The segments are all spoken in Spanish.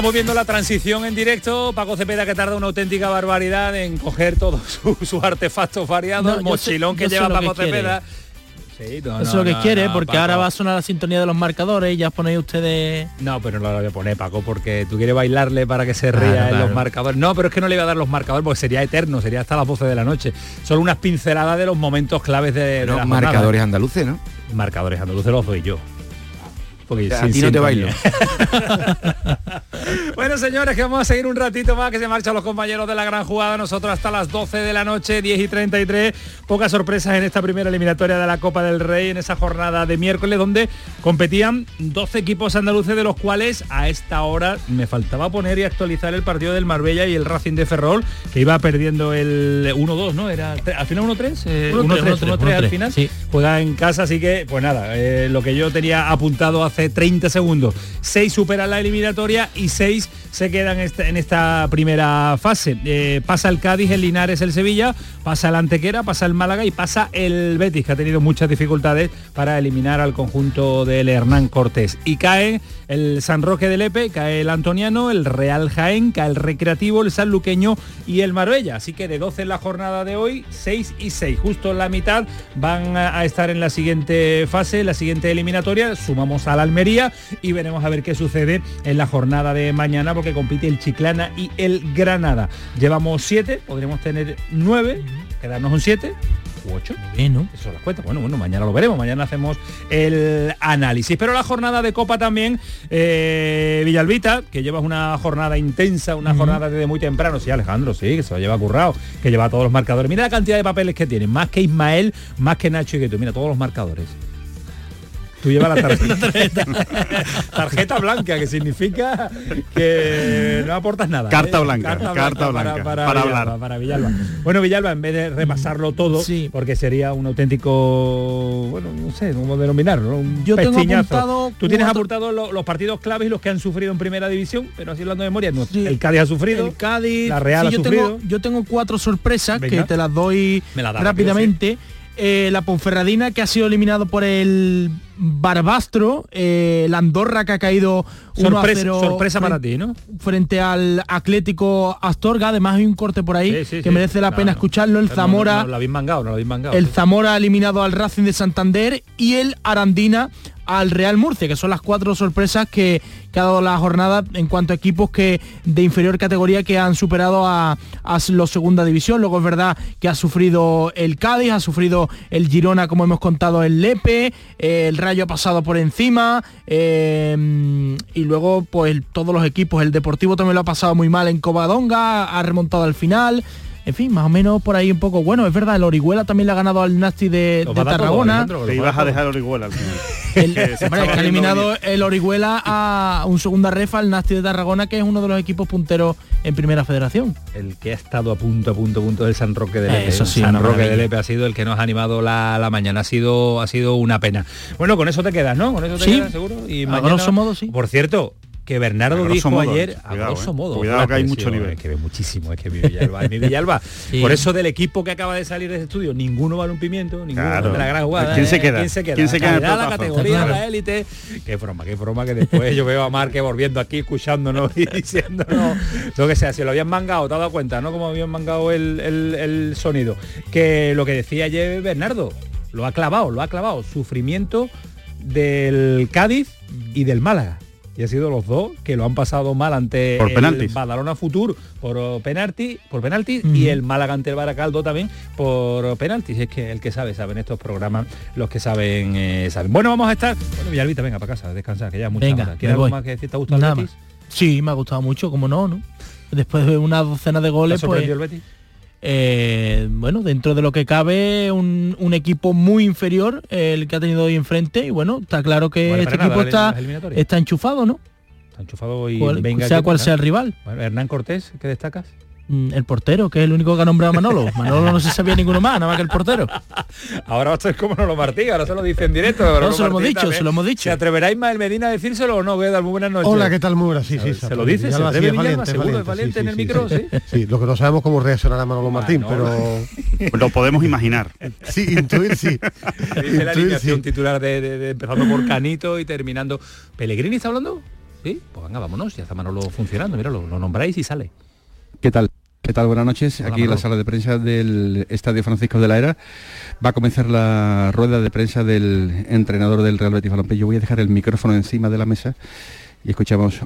Estamos viendo la transición en directo. Paco Cepeda que tarda una auténtica barbaridad en coger todos sus artefactos variados, el mochilón que lleva Paco Cepeda. Eso es lo que quiere, porque ahora va a sonar la sintonía de los marcadores y ya ponéis ustedes... No, pero no lo voy a poner, Paco, porque tú quieres bailarle para que se ría en los marcadores. No, pero es que no le iba a dar los marcadores porque sería eterno, sería hasta las 12 de la noche. Solo unas pinceladas de los momentos claves de, los marcadores andaluces, ¿no? Marcadores andaluces los doy yo. Porque a ti no te bailo. bueno, señores, que vamos a seguir un ratito más, que se marchan los compañeros de la gran jugada. Nosotros hasta las 12 de la noche, 10 y 33. Pocas sorpresas en esta primera eliminatoria de la Copa del Rey, en esa jornada de miércoles, donde competían 12 equipos andaluces, de los cuales a esta hora me faltaba poner y actualizar el partido del Marbella y el Racing de Ferrol, que iba perdiendo el 1-2, ¿no? Era al final 1-3, 1-3, al final. Juega en casa, así que, pues nada, eh, lo que yo tenía apuntado hace 30 segundos. 6 superan la eliminatoria y 6 se quedan en esta primera fase. Eh, pasa el Cádiz, el Linares, el Sevilla, pasa el Antequera, pasa el Málaga y pasa el Betis, que ha tenido muchas dificultades para eliminar al conjunto del Hernán Cortés. Y cae el San Roque de Lepe, cae el Antoniano, el Real Jaén, cae el Recreativo, el San Luqueño y el Marbella. Así que de 12 en la jornada de hoy, 6 y 6. Justo la mitad van a estar en la siguiente fase, la siguiente eliminatoria. Sumamos al Almería y veremos a ver qué sucede en la jornada de mañana porque compite el Chiclana y el Granada. Llevamos siete, podríamos tener nueve, quedarnos un siete u ocho. Bueno. Eso las cuenta. Bueno, bueno, mañana lo veremos, mañana hacemos el análisis. Pero la jornada de Copa también, eh, Villalbita, que llevas una jornada intensa, una jornada desde muy temprano. Sí, Alejandro, sí, que se lo lleva currado, que lleva todos los marcadores. Mira la cantidad de papeles que tiene, más que Ismael, más que Nacho y que tú. Mira todos los marcadores. Tú llevas la tarjeta. tarjeta blanca, que significa que no aportas nada. Carta ¿eh? blanca, carta, blanca, para, hablar. Para Villalba. Bueno, Villalba, en vez de repasarlo todo, porque sería un auténtico, bueno, no sé, cómo denominarlo, un Yo tengo apuntado Tú tienes apuntado los, partidos claves y los que han sufrido en primera división, pero así hablando de memoria, no, el Cádiz ha sufrido, el Cádiz, la Real ha yo sufrido. Tengo, yo tengo cuatro sorpresas que te las doy rápidamente. Eh, la Ponferradina que ha sido eliminado por el Barbastro, eh, la Andorra que ha caído sorpresa, sorpresa para ti, ¿no? Frente al Atlético Astorga, además hay un corte por ahí que merece la pena escucharlo. El Zamora, el Zamora eliminado al Racing de Santander y el Arandina al Real Murcia, que son las cuatro sorpresas que, ha dado la jornada en cuanto a equipos que de inferior categoría que han superado a, a los segunda división. Luego es verdad que ha sufrido el Cádiz, ha sufrido el Girona, como hemos contado, el Lepe, el Ha pasado por encima, eh, y luego pues todos los equipos, el Deportivo también lo ha pasado muy mal en Covadonga, ha remontado al final en fin, más o menos por ahí un poco. Bueno, es verdad, el Orihuela también le ha ganado al Nasti de, Tarragona. Te ibas a dejar el Orihuela al final. El, ha eliminado el Orihuela a un segunda refa al Nasti de Tarragona, que es uno de los equipos punteros en Primera Federación. El que ha estado a punto, a punto, a punto del San Roque de Lepe. Eso sí, San Roque de Lepe ha sido el que nos ha animado la, mañana. Ha sido, ha sido una pena. Bueno, con eso te quedas, ¿no? Con eso te quedas seguro. Y a grosso modo, sí. Por cierto, que Bernardo dijo ayer a grosso eh. modo cuidado que hay mucho nivel. es que ve muchísimo es que mi Villalba, mi Villalba. Por eso del equipo que acaba de salir de ese estudio ninguno vale un pimiento ninguno de la gran jugada ¿quién se ¿eh? queda? ¿quién se queda? ¿quién se queda la, la categoría la élite. Qué broma qué broma que después yo veo a Marque volviendo aquí escuchándonos y diciéndonos lo que sea. Si lo habían mangado te has dado cuenta no como habían mangado el, el, el sonido. Que lo que decía ayer Bernardo lo ha clavado lo ha clavado. Sufrimiento del Cádiz y del Málaga y ha sido los dos que lo han pasado mal ante por el Badalona Futur por penalti, por penalti y el Málaga ante el Baracaldo también por penaltis. Es que el que sabe, saben estos programas, los que saben, eh, saben. Bueno, vamos a estar. Bueno, Villalbita, venga para casa, descansar, que ya mucha venga, ¿Quieres algo más que decir? ¿Te ha gustado el Betis? Sí, me ha gustado mucho, como no, ¿no? Después de una docena de goles, pues. El Betis? Eh, bueno, dentro de lo que cabe, un, equipo muy inferior el que ha tenido hoy enfrente y bueno, está claro que este equipo está, está enchufado, ¿no? Está enchufado y venga sea cual sea el rival. Hernán Cortés, ¿qué destacas? Mm, el portero, que es el único que ha nombrado a Manolo. Manolo no se sabía ninguno más, nada más que el portero. Ahora esto es como no lo Martí, ahora se lo dice en directo. No, se lo hemos dicho, se lo hemos dicho. ¿Se atreverá Ismael Medina a decírselo o no? Voy a dar muy buenas noches. Hola, ¿qué tal? Muy buenas, sí, sí. Se lo dice, se atreve valiente, seguro, es valiente en el micro, sí. Sí, lo que no sabemos cómo reaccionará Manolo Martín, pero... Lo podemos imaginar. Sí, intuir sí. Dice la alineación titular de, empezando por Canito y terminando... ¿Pellegrini está hablando? Sí, pues venga, vámonos, ya está Manolo funcionando, míralo, lo nombráis y sale. ¿Qué tal? ¿Qué tal? Buenas noches. Aquí en la sala de prensa del Estadio Francisco de la Era. Va a comenzar la rueda de prensa del entrenador del Real Betis Balompié. Yo voy a dejar el micrófono encima de la mesa y escuchamos.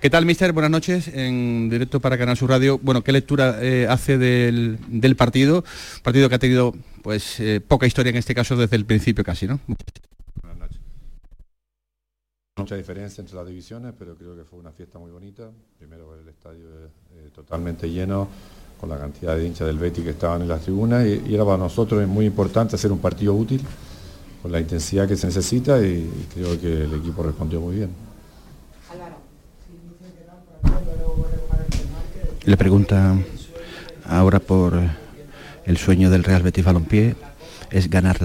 ¿Qué tal, mister? Buenas noches. En directo para Canal Sur Radio. Bueno, ¿qué lectura eh, hace del, partido? Partido que ha tenido pues eh, poca historia en este caso desde el principio casi, ¿no? Mucha diferencia entre las divisiones, pero creo que fue una fiesta muy bonita. Primero el estadio eh, totalmente lleno, con la cantidad de hinchas del Betis que estaban en las tribunas, y, era para nosotros muy importante hacer un partido útil, con la intensidad que se necesita, y, creo que el equipo respondió muy bien. Le pregunta ahora por el sueño del Real Betis Balompié, es ganar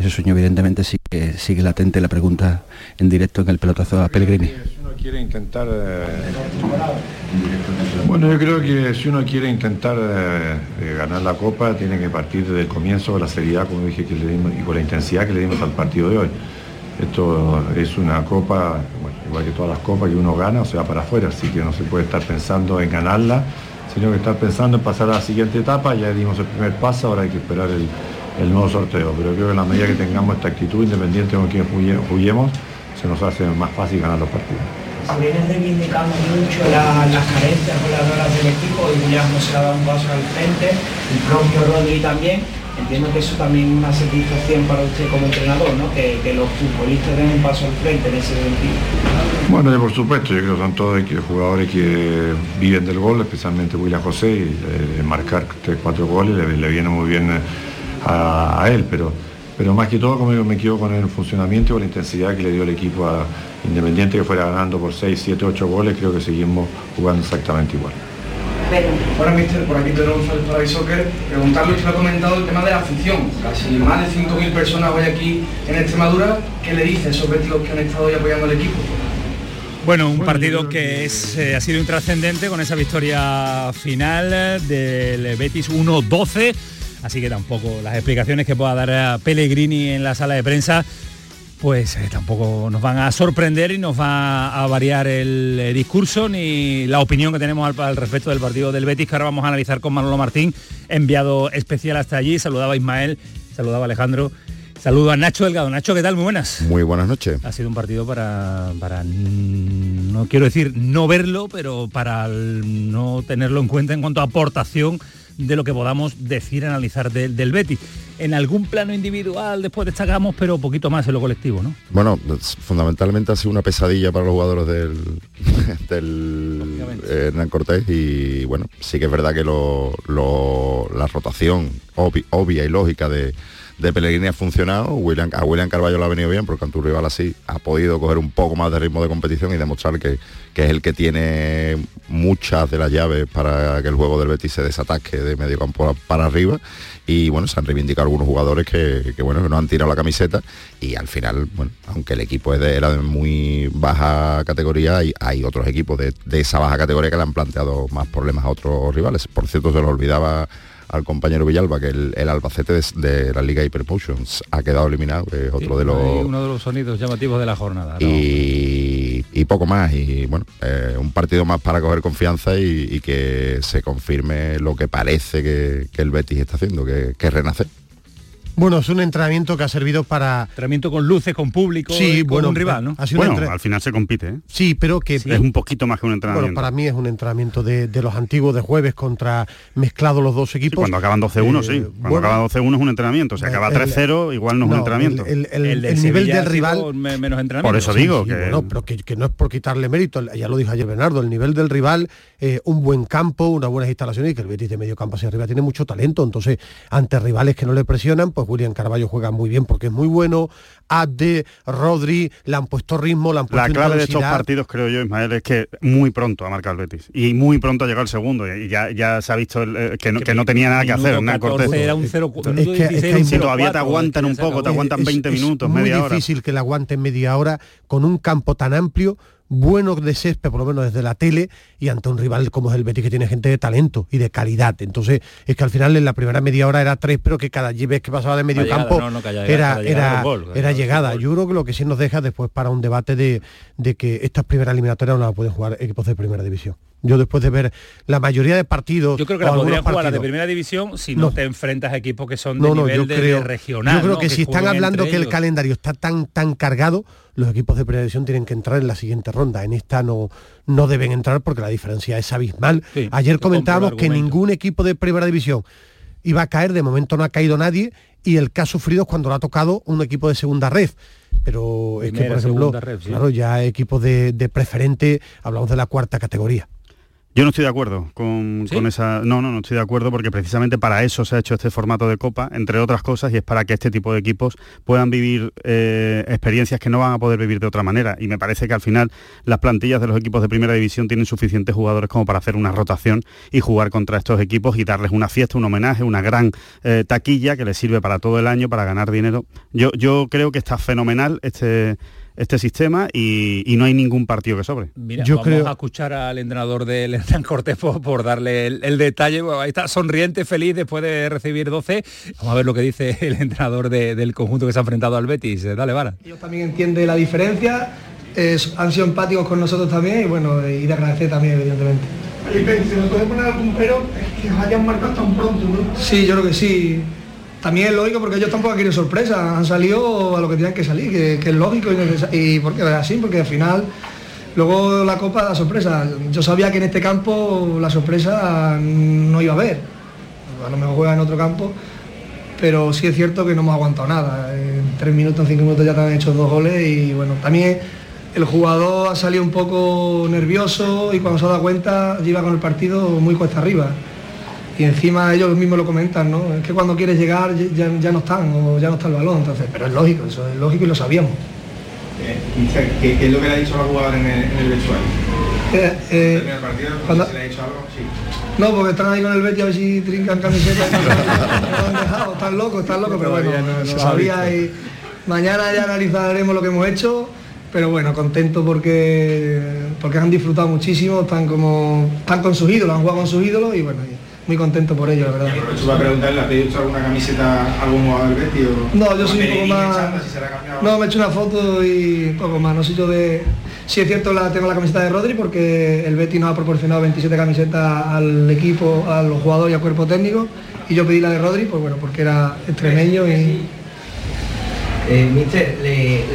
ese sueño evidentemente sigue, sigue latente la pregunta en directo en el pelotazo a Pellegrini. Si uno quiere intentar, eh, bueno, yo creo que si uno quiere intentar eh, ganar la Copa, tiene que partir desde el comienzo con la seriedad, como dije, que le dimos, y con la intensidad que le dimos al partido de hoy. Esto es una copa, igual que todas las copas que uno gana, o sea, para afuera, así que no se puede estar pensando en ganarla, sino que estar pensando en pasar a la siguiente etapa, ya dimos el primer paso, ahora hay que esperar el, el nuevo sorteo, pero creo que en la medida que tengamos esta actitud, independiente de con quién juguemos, se nos hace más fácil ganar los partidos. Se viene reivindicando mucho las carencias goleadoras del equipo, y ya no se ha dado un paso al frente, el propio Rodri también. Entiendo que eso también es una satisfacción para usted como entrenador, ¿no? que, los futbolistas den un paso al frente en ese sentido. Bueno, por supuesto, yo creo que son todos jugadores que viven del gol, especialmente William José, y eh, marcar 3-4 goles le, viene muy bien. Eh, a, él, pero, pero más que todo como me quedo con el funcionamiento y con la intensidad que le dio el equipo a Independiente que fuera ganando por 6, 7, 8 goles, creo que seguimos jugando exactamente igual. Bueno, mister, por aquí Pedro González para Soccer. Preguntarle, usted ha comentado el tema de la afición. Casi más de 5.000 personas hoy aquí en Extremadura. ¿Qué le dice a esos vestidos que han estado hoy apoyando al equipo? Bueno, un partido que es, eh, ha sido intrascendente con esa victoria final del Betis 1-12 así que tampoco las explicaciones que pueda dar a Pellegrini en la sala de prensa pues eh, tampoco nos van a sorprender y nos va a variar el eh, discurso ni la opinión que tenemos al, respecto del partido del Betis que ahora vamos a analizar con Manolo Martín, enviado especial hasta allí, saludaba a Ismael, saludaba a Alejandro, saludo a Nacho Delgado. Nacho, ¿qué tal? Muy buenas. Muy buenas noches. Ha sido un partido para, para no quiero decir no verlo, pero para no tenerlo en cuenta en cuanto a aportación de lo que podamos decir, analizar del Betis. En algún plano individual después destacamos, pero poquito más en lo colectivo, ¿no? Bueno, fundamentalmente ha sido una pesadilla para los jugadores del, del Hernán Cortés y bueno, sí que es verdad que la rotación obvia y lógica de, de Pellegrini ha funcionado, William, a William Carballo le ha venido bien porque ante rival así ha podido coger un poco más de ritmo de competición y demostrar que, que, es el que tiene muchas de las llaves para que el juego del Betis se desataque de medio campo para arriba y bueno, se han reivindicado algunos jugadores que, bueno, que no han tirado la camiseta y al final, bueno, aunque el equipo es de, era de muy baja categoría, hay, hay otros equipos de, de esa baja categoría que le han planteado más problemas a otros rivales. Por cierto, se lo olvidaba al compañero Villalba, que el, Albacete de, la Liga Hypermotions ha quedado eliminado, que es otro de los... Uno de los sonidos llamativos de la jornada. Y, poco más, y bueno, eh, un partido más para coger confianza y, que se confirme lo que parece que, el Betis está haciendo, que, que renace. Bueno, es un entrenamiento que ha servido para... Entrenamiento con luces, con público, sí, con un rival, ¿no? bueno, al final se compite, ¿eh? Sí, pero que... Es un poquito más que un entrenamiento. Bueno, para mí es un entrenamiento de, los antiguos de jueves contra mezclados los dos equipos. cuando acaban 12-1, sí. Eh, cuando acaba 12-1 es un entrenamiento. Si acaba 3-0, igual no es un entrenamiento. El, nivel del rival... Menos entrenamiento. Por eso digo que... Bueno, pero que, no es por quitarle mérito, ya lo dijo ayer Bernardo, el nivel del rival, eh, un buen campo, unas buenas instalaciones y que el Betis de medio campo hacia arriba tiene mucho talento. Entonces, ante rivales que no le presionan, pues William Carballo juega muy bien porque es muy bueno. Abde, Rodri, le han puesto ritmo, le han puesto La clave de estos partidos, creo yo, Ismael, es que muy pronto ha marcado el Betis. Y muy pronto ha llegado el segundo. Y ya, ya se ha visto eh, que, no, que, no, tenía nada que hacer. Era un 0, es que, todavía te aguantan un poco, te aguantan 20 minutos, media hora. Es difícil que le aguanten media hora con un campo tan amplio bueno de césped, por lo menos desde la tele, y ante un rival como es el Betis, que tiene gente de talento y de calidad. Entonces, es que al final en la primera media hora era tres, pero que cada vez que pasaba de medio campo era, era, era llegada. Yo creo que lo que sí nos deja después para un debate de, de que estas primeras eliminatorias no las pueden jugar equipos de primera división. Yo después de ver la mayoría de partidos... Yo creo que la podrían jugar la de primera división si no, te enfrentas a equipos que son de nivel de, regional. Yo creo que, si están hablando que el calendario está tan, tan cargado, los equipos de primera división tienen que entrar en la siguiente ronda. En esta no, no deben entrar porque la diferencia es abismal. Ayer comentábamos que ningún equipo de primera división iba a caer, de momento no ha caído nadie, y el que ha sufrido es cuando lo ha tocado un equipo de segunda red. Pero es que, por ejemplo, claro, ya equipos de preferente, hablamos de la cuarta categoría. Yo no estoy de acuerdo con, esa... No, no, no estoy de acuerdo porque precisamente para eso se ha hecho este formato de Copa, entre otras cosas, y es para que este tipo de equipos puedan vivir eh, experiencias que no van a poder vivir de otra manera. Y me parece que al final las plantillas de los equipos de primera división tienen suficientes jugadores como para hacer una rotación y jugar contra estos equipos y darles una fiesta, un homenaje, una gran eh, taquilla que les sirve para todo el año, para ganar dinero. Yo, yo creo que está fenomenal este este sistema y, no hay ningún partido que sobre. Mira, Yo vamos creo... a escuchar al entrenador del Hernán Cortés por, darle el, detalle. ahí está sonriente, feliz después de recibir 12. Vamos a ver lo que dice el entrenador del conjunto que se ha enfrentado al Betis. Dale, Vara. Ellos también entiende la diferencia, han sido empáticos con nosotros también y bueno, y de agradecer también, evidentemente. Si nos puede poner algún pero, es que hayan marcado tan pronto, ¿no? Sí, yo creo que sí también es lógico porque ellos tampoco quieren sorpresa, han salido a lo que tenían que salir, que, es lógico y, porque es así, porque al final luego la copa da sorpresa. Yo sabía que en este campo la sorpresa no iba a haber. A lo mejor juega en otro campo, pero sí es cierto que no hemos aguantado nada. En tres minutos, en cinco minutos ya te han hecho dos goles y bueno, también el jugador ha salido un poco nervioso y cuando se ha dado cuenta lleva con el partido muy cuesta arriba y encima ellos mismos lo comentan, ¿no? Es que cuando quieres llegar ya, no están o ya no está el balón, entonces, pero es lógico, eso es lógico y lo sabíamos. Eh, ¿Qué, es lo que le ha dicho a jugador en el, en el vestuario? Eh, eh, partido, cuando... le ha dicho algo? Sí. No, porque están ahí con el Betis a ver si trincan camisetas y no han dejado, están locos, están locos, pero bueno, se sabía y mañana ya analizaremos lo que hemos hecho, pero bueno, contento porque porque han disfrutado muchísimo, están como están con sus ídolos, han jugado con sus ídolos y bueno, muy contento por ello, la verdad. ¿Tú a preguntarle, ¿has pedido alguna camiseta algún jugador del Betis? No, yo soy un poco más... no, me he hecho una foto y poco más, no soy yo de... Sí es cierto, la, tengo la camiseta de Rodri porque el Betis nos ha proporcionado 27 camisetas al equipo, a los jugadores y al cuerpo técnico y yo pedí la de Rodri, pues bueno, porque era extremeño y eh, mister,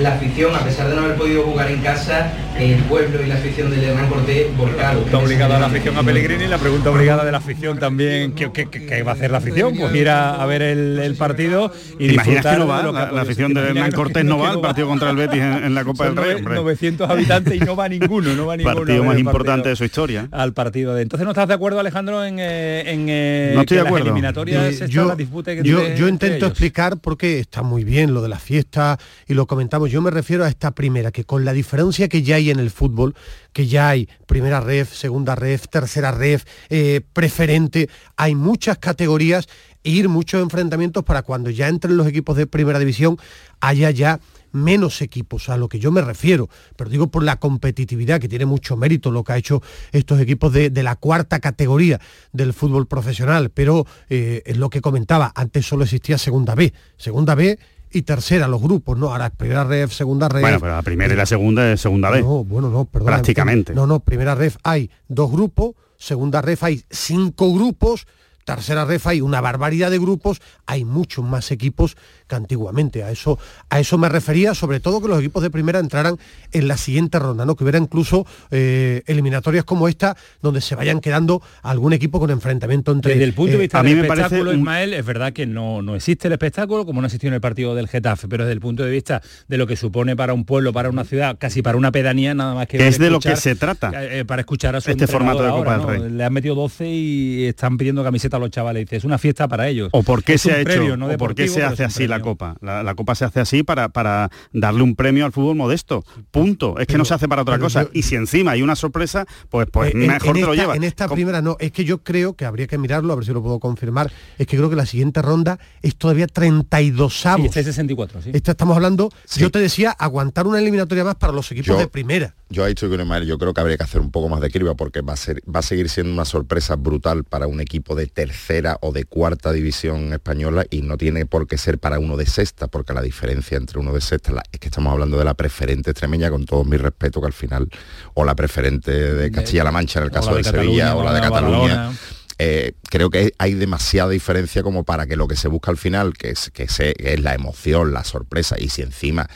la afición, a pesar de no haber podido jugar en casa, el pueblo y la afición del Hernán Cortés volcado. Está obligada la afición a Pellegrini, la pregunta obligada de la afición también, ¿qué, va a hacer la afición? Pues ir a, ver el, partido y Imaginas que no va, la, afición del Hernán Cortés no va al partido contra el Betis en, la Copa del Rey. 900 habitantes y no va ninguno, no va ninguno. Partido más importante de su historia. Al partido de. Entonces no estás de acuerdo, Alejandro, en, eh, en eh, no estoy de acuerdo. las eliminatorias yo, la disputa que yo, yo intento explicar porque está muy bien lo de la fiesta y lo comentamos. Yo me refiero a esta primera, que con la diferencia que ya hay en el fútbol, que ya hay primera ref, segunda ref, tercera ref, eh, preferente, hay muchas categorías e ir muchos enfrentamientos para cuando ya entren los equipos de primera división haya ya menos equipos, a lo que yo me refiero, pero digo por la competitividad, que tiene mucho mérito lo que ha hecho estos equipos de, la cuarta categoría del fútbol profesional, pero eh, es lo que comentaba, antes solo existía segunda B, segunda B y tercera los grupos, ¿no? Ahora primera ref, segunda ref. Bueno, pero la primera y la segunda es segunda vez. No, bueno, no, perdón. Prácticamente. No, no, primera ref hay dos grupos, segunda ref hay cinco grupos, tercera ref hay una barbaridad de grupos, hay muchos más equipos que antiguamente. A eso, a eso me refería, sobre todo que los equipos de primera entraran en la siguiente ronda, ¿no? que hubiera incluso eh, eliminatorias como esta, donde se vayan quedando algún equipo con enfrentamiento entre... Desde el punto de eh, vista del espectáculo, Ismael, es verdad que no, no existe el espectáculo, como no existió en el partido del Getafe, pero desde el punto de vista de lo que supone para un pueblo, para una ciudad, casi para una pedanía, nada más que... es de lo que se trata. Eh, para escuchar a su este formato de Copa del Rey. Le han metido 12 y están pidiendo camiseta a los chavales. Dice, es una fiesta para ellos. ¿O por qué se ha hecho? ¿O por qué se hace así la Copa? La, Copa se hace así para, para darle un premio al fútbol modesto. Punto. Es que no se hace para otra cosa. y si encima hay una sorpresa, pues, pues mejor te lo llevas. En esta primera no, es que yo creo que habría que mirarlo, a ver si lo puedo confirmar, es que creo que la siguiente ronda es todavía 32 avos. este 64, sí. estamos hablando, yo te decía, aguantar una eliminatoria más para los equipos de primera. Yo he dicho que yo creo que habría que hacer un poco más de criba porque va a, ser, va a seguir siendo una sorpresa brutal para un equipo de tercera o de cuarta división española y no tiene por qué ser para uno de sexta, porque la diferencia entre uno de sexta es que estamos hablando de la preferente extremeña, con todo mi respeto que al final, o la preferente de Castilla-La Mancha en el caso de, Sevilla, o la de Cataluña. Eh, creo que hay demasiada diferencia como para que lo que se busca al final, que es, que, es la emoción, la sorpresa, y si encima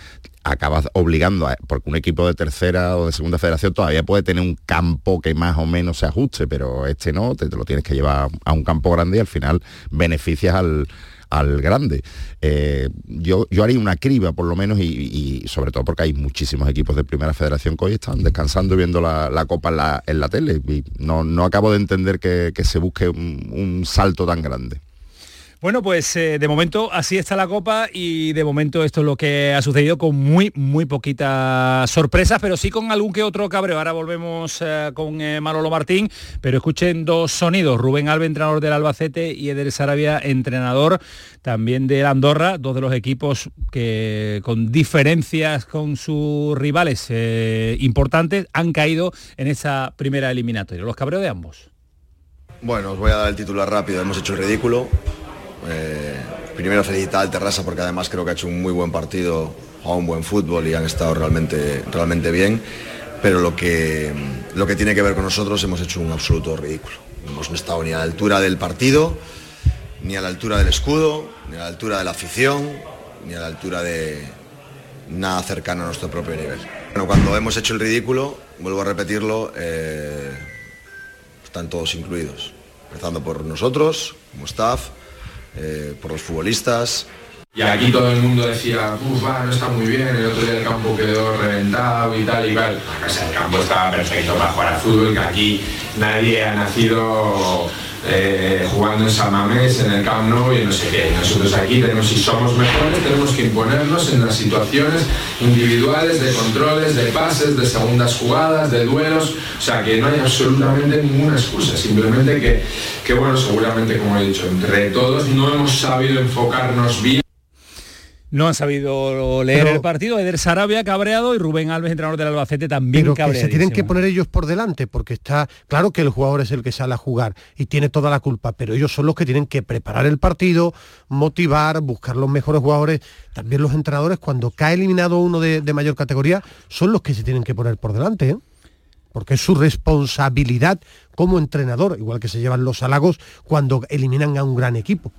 acabas obligando a, porque un equipo de tercera o de segunda federación todavía puede tener un campo que más o menos se ajuste, pero este no, te, lo tienes que llevar a un campo grande y al final beneficias al, al grande. Eh, yo, yo haría una criba por lo menos y, sobre todo porque hay muchísimos equipos de primera federación que hoy están descansando y viendo la, copa en la, la, tele y no, no acabo de entender que, se busque un salto tan grande. Bueno, pues eh, de momento así está la Copa y de momento esto es lo que ha sucedido con muy, muy poquitas sorpresas, pero sí con algún que otro cabreo. Ahora volvemos eh, con eh, Manolo Martín, pero escuchen dos sonidos. Rubén Albe, entrenador del Albacete, y Eder Sarabia, entrenador también del Andorra, dos de los equipos que con diferencias con sus rivales importantes han caído en esa primera eliminatoria. Los cabreos de ambos. Bueno, os voy a dar el titular rápido. Hemos hecho el ridículo eh, primero felicitar al Terrassa porque además creo que ha hecho un muy buen partido, a un buen fútbol y han estado realmente, realmente bien. Pero lo que, lo que tiene que ver con nosotros hemos hecho un absoluto ridículo. No hemos estado ni a la altura del partido, ni a la altura del escudo, ni a la altura de la afición, ni a la altura de nada cercano a nuestro propio nivel. Bueno, cuando hemos hecho el ridículo, vuelvo a repetirlo, eh, están todos incluidos, empezando por nosotros, como staff, eh, por los futbolistas. Y aquí todo el mundo decía, uff, no está muy bien, el otro día el campo quedó reventado y tal y tal. el campo estaba perfecto para jugar al fútbol, que aquí nadie ha nacido eh, jugando en San Mamés, en el Camp Nou y no sé qué. Nosotros aquí tenemos, si somos mejores, tenemos que imponernos en las situaciones individuales, de controles, de pases, de segundas jugadas, de duelos. O sea, que no hay absolutamente ninguna excusa. Simplemente que, que bueno, seguramente, como he dicho, entre todos no hemos sabido enfocarnos bien no han sabido leer el partido. Eder Sarabia cabreado y Rubén Alves, entrenador del Albacete, también pero que se tienen que poner ellos por delante, porque está claro que el jugador es el que sale a jugar y tiene toda la culpa, pero ellos son los que tienen que preparar el partido, motivar, buscar los mejores jugadores. También los entrenadores, cuando cae eliminado uno de, mayor categoría, son los que se tienen que poner por delante. ¿eh? porque es su responsabilidad como entrenador, igual que se llevan los halagos cuando eliminan a un gran equipo.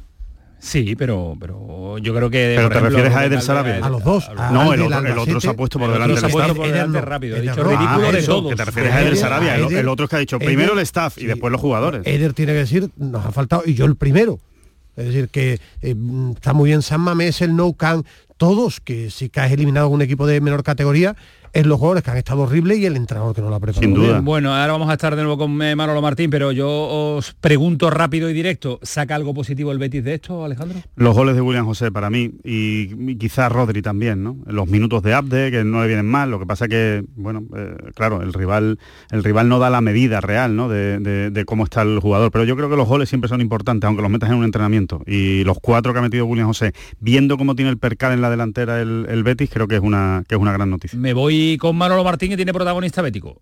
Sí, pero, pero yo creo que... ¿Pero te refieres a Eder Sarabia? A los dos. no, el otro, se ha puesto por delante del staff. Por delante rápido, he dicho ridículo de todos. Que te refieres a Eder Sarabia, el, otro es que ha dicho primero el staff y después los jugadores. Eder tiene que decir, nos ha faltado, y yo el primero. Es decir, que eh, está muy bien San Mamés, el No Can, todos, que si caes eliminado en un equipo de menor categoría, es los jugadores que han estado horribles y el entrenador que no lo ha preparado. Sin duda. Bueno, ahora vamos a estar de nuevo con eh, Manolo Martín, pero yo os pregunto rápido y directo, ¿saca algo positivo el Betis de esto, Alejandro? Los goles de William José para mí y, quizás Rodri también, ¿no? Los minutos de Abde, que no le vienen mal, lo que pasa que, bueno, eh, claro, el rival, el rival no da la medida real, ¿no? De, cómo está el jugador, pero yo creo que los goles siempre son importantes, aunque los metas en un entrenamiento. Y los cuatro que ha metido William José, viendo cómo tiene el percal en la delantera el, el Betis, creo que es una, que es una gran noticia. Me voy con Manolo Martín que tiene protagonista bético.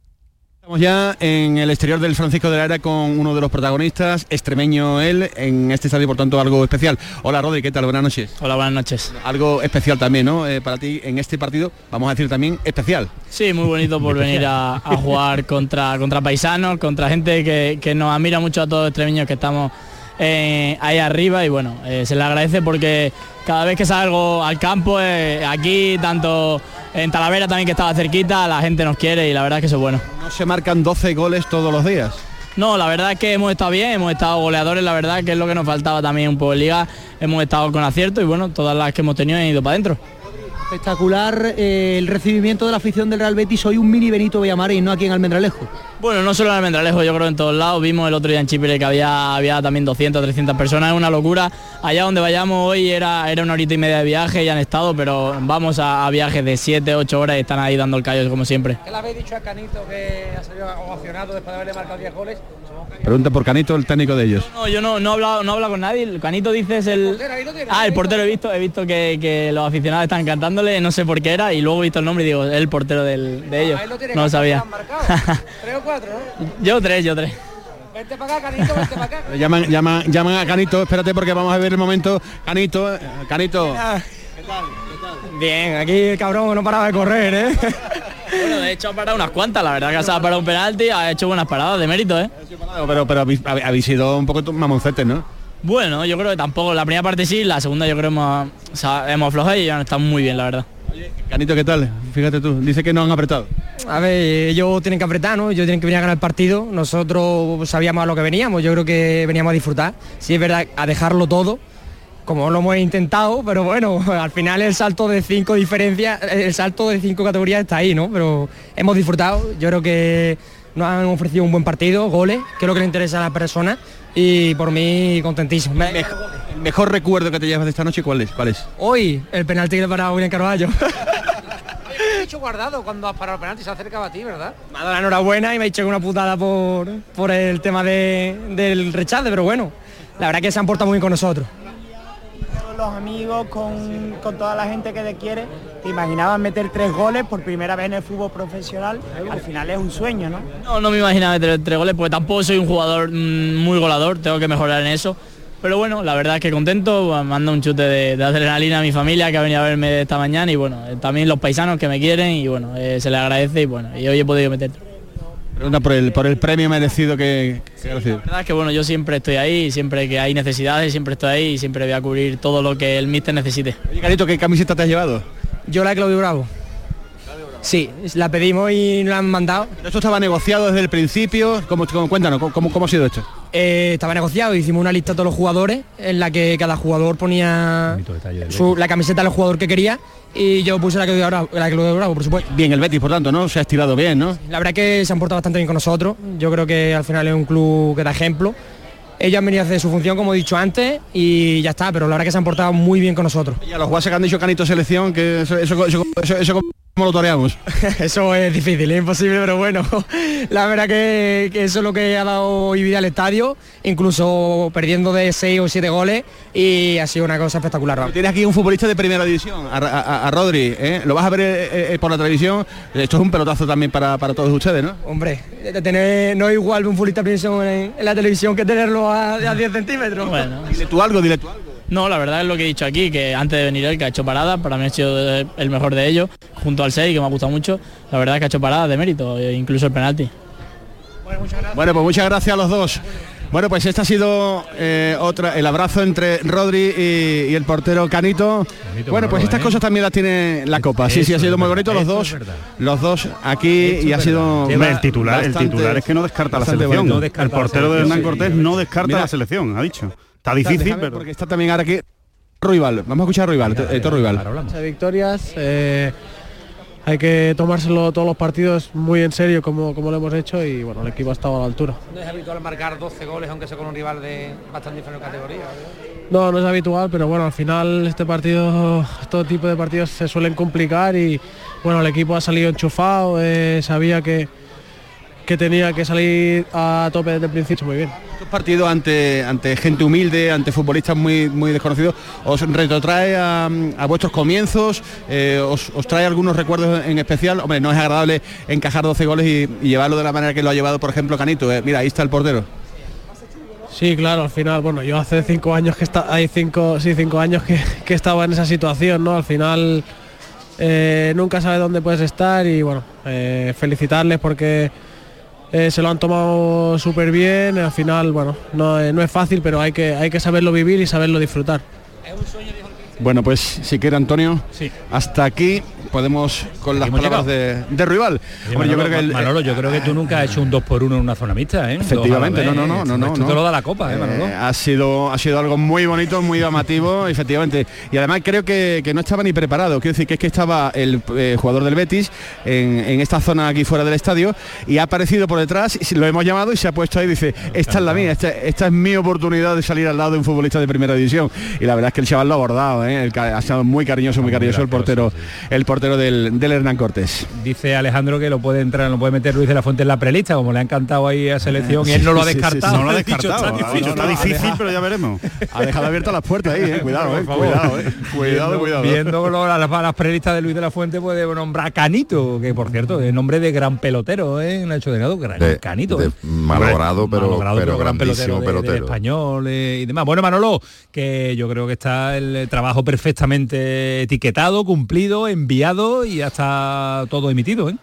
Estamos ya en el exterior del Francisco de la Era con uno de los protagonistas, extremeño él, en este estadio por tanto algo especial. Hola Rodri, ¿qué tal? Buenas noches. Hola, buenas noches. Algo especial también, ¿no? Eh, para ti en este partido, vamos a decir también especial. Sí, muy bonito por venir a, jugar contra, contra paisanos, contra gente que, que nos admira mucho a todos los extremeños que estamos eh, ahí arriba y bueno, eh, se le agradece porque cada vez que salgo al campo, aquí tanto en Talavera también que estaba cerquita, la gente nos quiere y la verdad es que eso es bueno. ¿No se marcan 12 goles todos los días? No, la verdad es que hemos estado bien, hemos estado goleadores, la verdad que es lo que nos faltaba también un poco en liga, hemos estado con acierto y bueno, todas las que hemos tenido han ido para adentro. Espectacular eh, el recibimiento de la afición del Real Betis, hoy un mini Benito Villamarín, no aquí en Almendralejo. Bueno, no solo en Almendralejo, yo creo en todos lados. Vimos el otro día en Chipre que había, había también 200, 300 personas, es una locura. Allá donde vayamos hoy era, era una horita y media de viaje y han estado, pero vamos a, viajes de 7, 8 horas y están ahí dando el callo como siempre. ¿Qué le habéis dicho a Canito que ha salido ovacionado después de haberle marcado 10 goles? Pregunta por Canito, el técnico de ellos. No, yo no, no he hablado, no con nadie. El Canito dice es el. ah, el portero he visto, he visto que, los aficionados están cantándole, no sé por qué era, y luego he visto el nombre y digo, es el portero de ellos. no lo sabía. ¿Tres o cuatro, yo tres, yo tres. Vente para acá, Canito, vente para acá. llaman, llaman, llaman a Canito, espérate porque vamos a ver el momento. Canito, Canito. ¿Qué tal? Bien, aquí el cabrón no paraba de correr, ¿eh? Bueno, de hecho ha parado unas cuantas, la verdad que se ha parado un penalti, ha hecho buenas paradas de mérito, ¿eh? Pero, pero habéis, sido un poco mamoncetes, ¿no? Bueno, yo creo que tampoco, la primera parte sí, la segunda yo creo hemos, hemos aflojado y ya estamos muy bien, la verdad. Canito, ¿qué tal? Fíjate tú, dice que no han apretado. A ver, ellos tienen que apretar, ¿no? Ellos tienen que venir a ganar el partido. Nosotros sabíamos a lo que veníamos, yo creo que veníamos a disfrutar. Sí es verdad, a dejarlo todo, como lo hemos intentado, pero bueno, al final el salto de cinco diferencias, el salto de cinco categorías está ahí, ¿no? Pero hemos disfrutado, yo creo que nos han ofrecido un buen partido, goles, que es lo que le interesa a las personas y por mí contentísimo. El mejor, recuerdo que te llevas de esta noche, ¿cuál es? ¿Cuál es? Hoy, el penalti que le parado William Carvalho. hecho guardado cuando has parado el penalti se acercaba a ti, ¿verdad? Me ha dado la enhorabuena y me ha hecho una putada por, por el tema del rechazo, pero bueno, la verdad que se han portado muy bien con nosotros los amigos, con, toda la gente que te quiere, te imaginabas meter tres goles por primera vez en el fútbol profesional, al final es un sueño, ¿no? No, no me imaginaba meter tres goles porque tampoco soy un jugador mm, muy golador, tengo que mejorar en eso. Pero bueno, la verdad es que contento, mando un chute de, adrenalina a mi familia que ha venido a verme esta mañana y bueno, eh, también los paisanos que me quieren y bueno, eh, se les agradece y bueno, y hoy he podido meter. Pregunta por el, por el premio merecido que, que La verdad es que bueno, yo siempre estoy ahí, siempre que hay necesidades, siempre estoy ahí y siempre voy a cubrir todo lo que el míster necesite. Oye, Carito, ¿qué camiseta te has llevado? Yo la de Claudio Bravo. Sí, la pedimos y la han mandado. ¿Esto estaba negociado desde el principio? ¿Cómo, cuéntanos, ¿cómo, ¿cómo, ha sido esto? Eh, estaba negociado, hicimos una lista de todos los jugadores en la que cada jugador ponía la camiseta del jugador que quería y yo puse la que Bravo, la que Bravo, por supuesto. Bien, el Betis, por tanto, ¿no? Se ha estirado bien, ¿no? La verdad que se han portado bastante bien con nosotros. Yo creo que al final es un club que da ejemplo. Ellos han venido a hacer su función, como he dicho antes, y ya está, pero la verdad que se han portado muy bien con nosotros. Y a los jugadores que han dicho Canito Selección, que eso, eso, eso ¿Cómo lo toreamos? eso es difícil, es imposible, pero bueno, la verdad que, eso es lo que ha dado hoy vida al estadio, incluso perdiendo de 6 o 7 goles y ha sido una cosa espectacular. Tienes aquí un futbolista de primera división, a, Rodri, ¿eh? lo vas a ver eh, eh, por la televisión, esto es un pelotazo también para, todos ustedes, ¿no? Hombre, tener, no es igual un futbolista de división en, la televisión que tenerlo a, 10 centímetros. Bueno, dile tú algo, dile tú algo. No, la verdad es lo que he dicho aquí, que antes de venir él, que ha hecho parada, para mí ha sido el mejor de ellos, junto al 6, que me ha gustado mucho, la verdad es que ha hecho parada de mérito, e incluso el penalti. Bueno, pues muchas gracias a los dos. Bueno, pues este ha sido eh, otra, el abrazo entre Rodri y, el portero Canito. bueno, pues estas ¿eh? cosas también las tiene la Copa. Sí, sí, ha sido muy bonito los dos. Los dos aquí y ha sido... el titular, el titular es que no descarta la selección. el portero de Hernán Cortés no descarta la selección, ha dicho. Está difícil, pero... Porque está también ahora aquí Ruibal. Vamos a escuchar a Ruibal, Héctor Ruibal. Muchas victorias. Eh, hay que tomárselo todos los partidos muy en serio como, como lo hemos hecho y bueno, el equipo ha estado a la altura. ¿No es habitual marcar 12 goles aunque sea con un rival de bastante diferente categoría? No, no es habitual, pero bueno, al final este partido, todo tipo de partidos se suelen complicar y bueno, el equipo ha salido enchufado, eh, sabía que, que tenía que salir a tope desde el principio muy bien. Estos partidos ante, ante gente humilde, ante futbolistas muy, muy desconocidos, os retrotrae a, vuestros comienzos, eh, os, trae algunos recuerdos en especial. Hombre, no es agradable encajar 12 goles y, llevarlo de la manera que lo ha llevado, por ejemplo, Canito. Eh. Mira, ahí está el portero. Sí, claro, al final, bueno, yo hace cinco años que está, hay cinco, sí, cinco años que, que estaba en esa situación, ¿no? Al final eh, nunca sabe dónde puedes estar y bueno, felicitarles porque eh, se lo han tomado súper bien, al final, bueno, no, no, es fácil, pero hay que, hay que saberlo vivir y saberlo disfrutar. Bueno, pues si quiere Antonio, sí. hasta aquí podemos con las palabras de, de, rival. Manolo, yo creo que Manolo, yo creo que tú nunca has hecho un 2 por 1 en una zona mixta, ¿eh? Efectivamente, no, no, no, no, no. te lo da la copa, ¿eh, Manolo? Eh, ha sido ha sido algo muy bonito, muy llamativo, efectivamente. Y además creo que, que, no estaba ni preparado. Quiero decir que es que estaba el eh, jugador del Betis en, en, esta zona aquí fuera del estadio y ha aparecido por detrás y lo hemos llamado y se ha puesto ahí y dice, esta es la mía, esta, esta, es mi oportunidad de salir al lado de un futbolista de primera división. Y la verdad es que el chaval lo ha abordado, ¿eh? Ha sido muy cariñoso, muy cariñoso el portero, el portero del, del Hernán Cortés. Dice Alejandro que lo puede entrar, lo puede meter Luis de la Fuente en la prelista, como le ha encantado ahí a selección y él no lo ha descartado. no lo ha descartado. está difícil, está difícil pero ya veremos. Ha dejado abiertas las puertas ahí, eh. cuidado, eh. cuidado, eh. cuidado, cuidado. Viendo las, las prelistas de Luis de la Fuente puede nombrar Canito, que por cierto, es nombre de gran pelotero, ¿eh? Nacho Delgado, gran de, Canito. De malogrado, pero, malogrado, pero, gran pelotero, pelotero. De, español y demás. Bueno, Manolo, que yo creo que está el trabajo perfectamente etiquetado, cumplido, enviado y hasta todo emitido, ¿eh?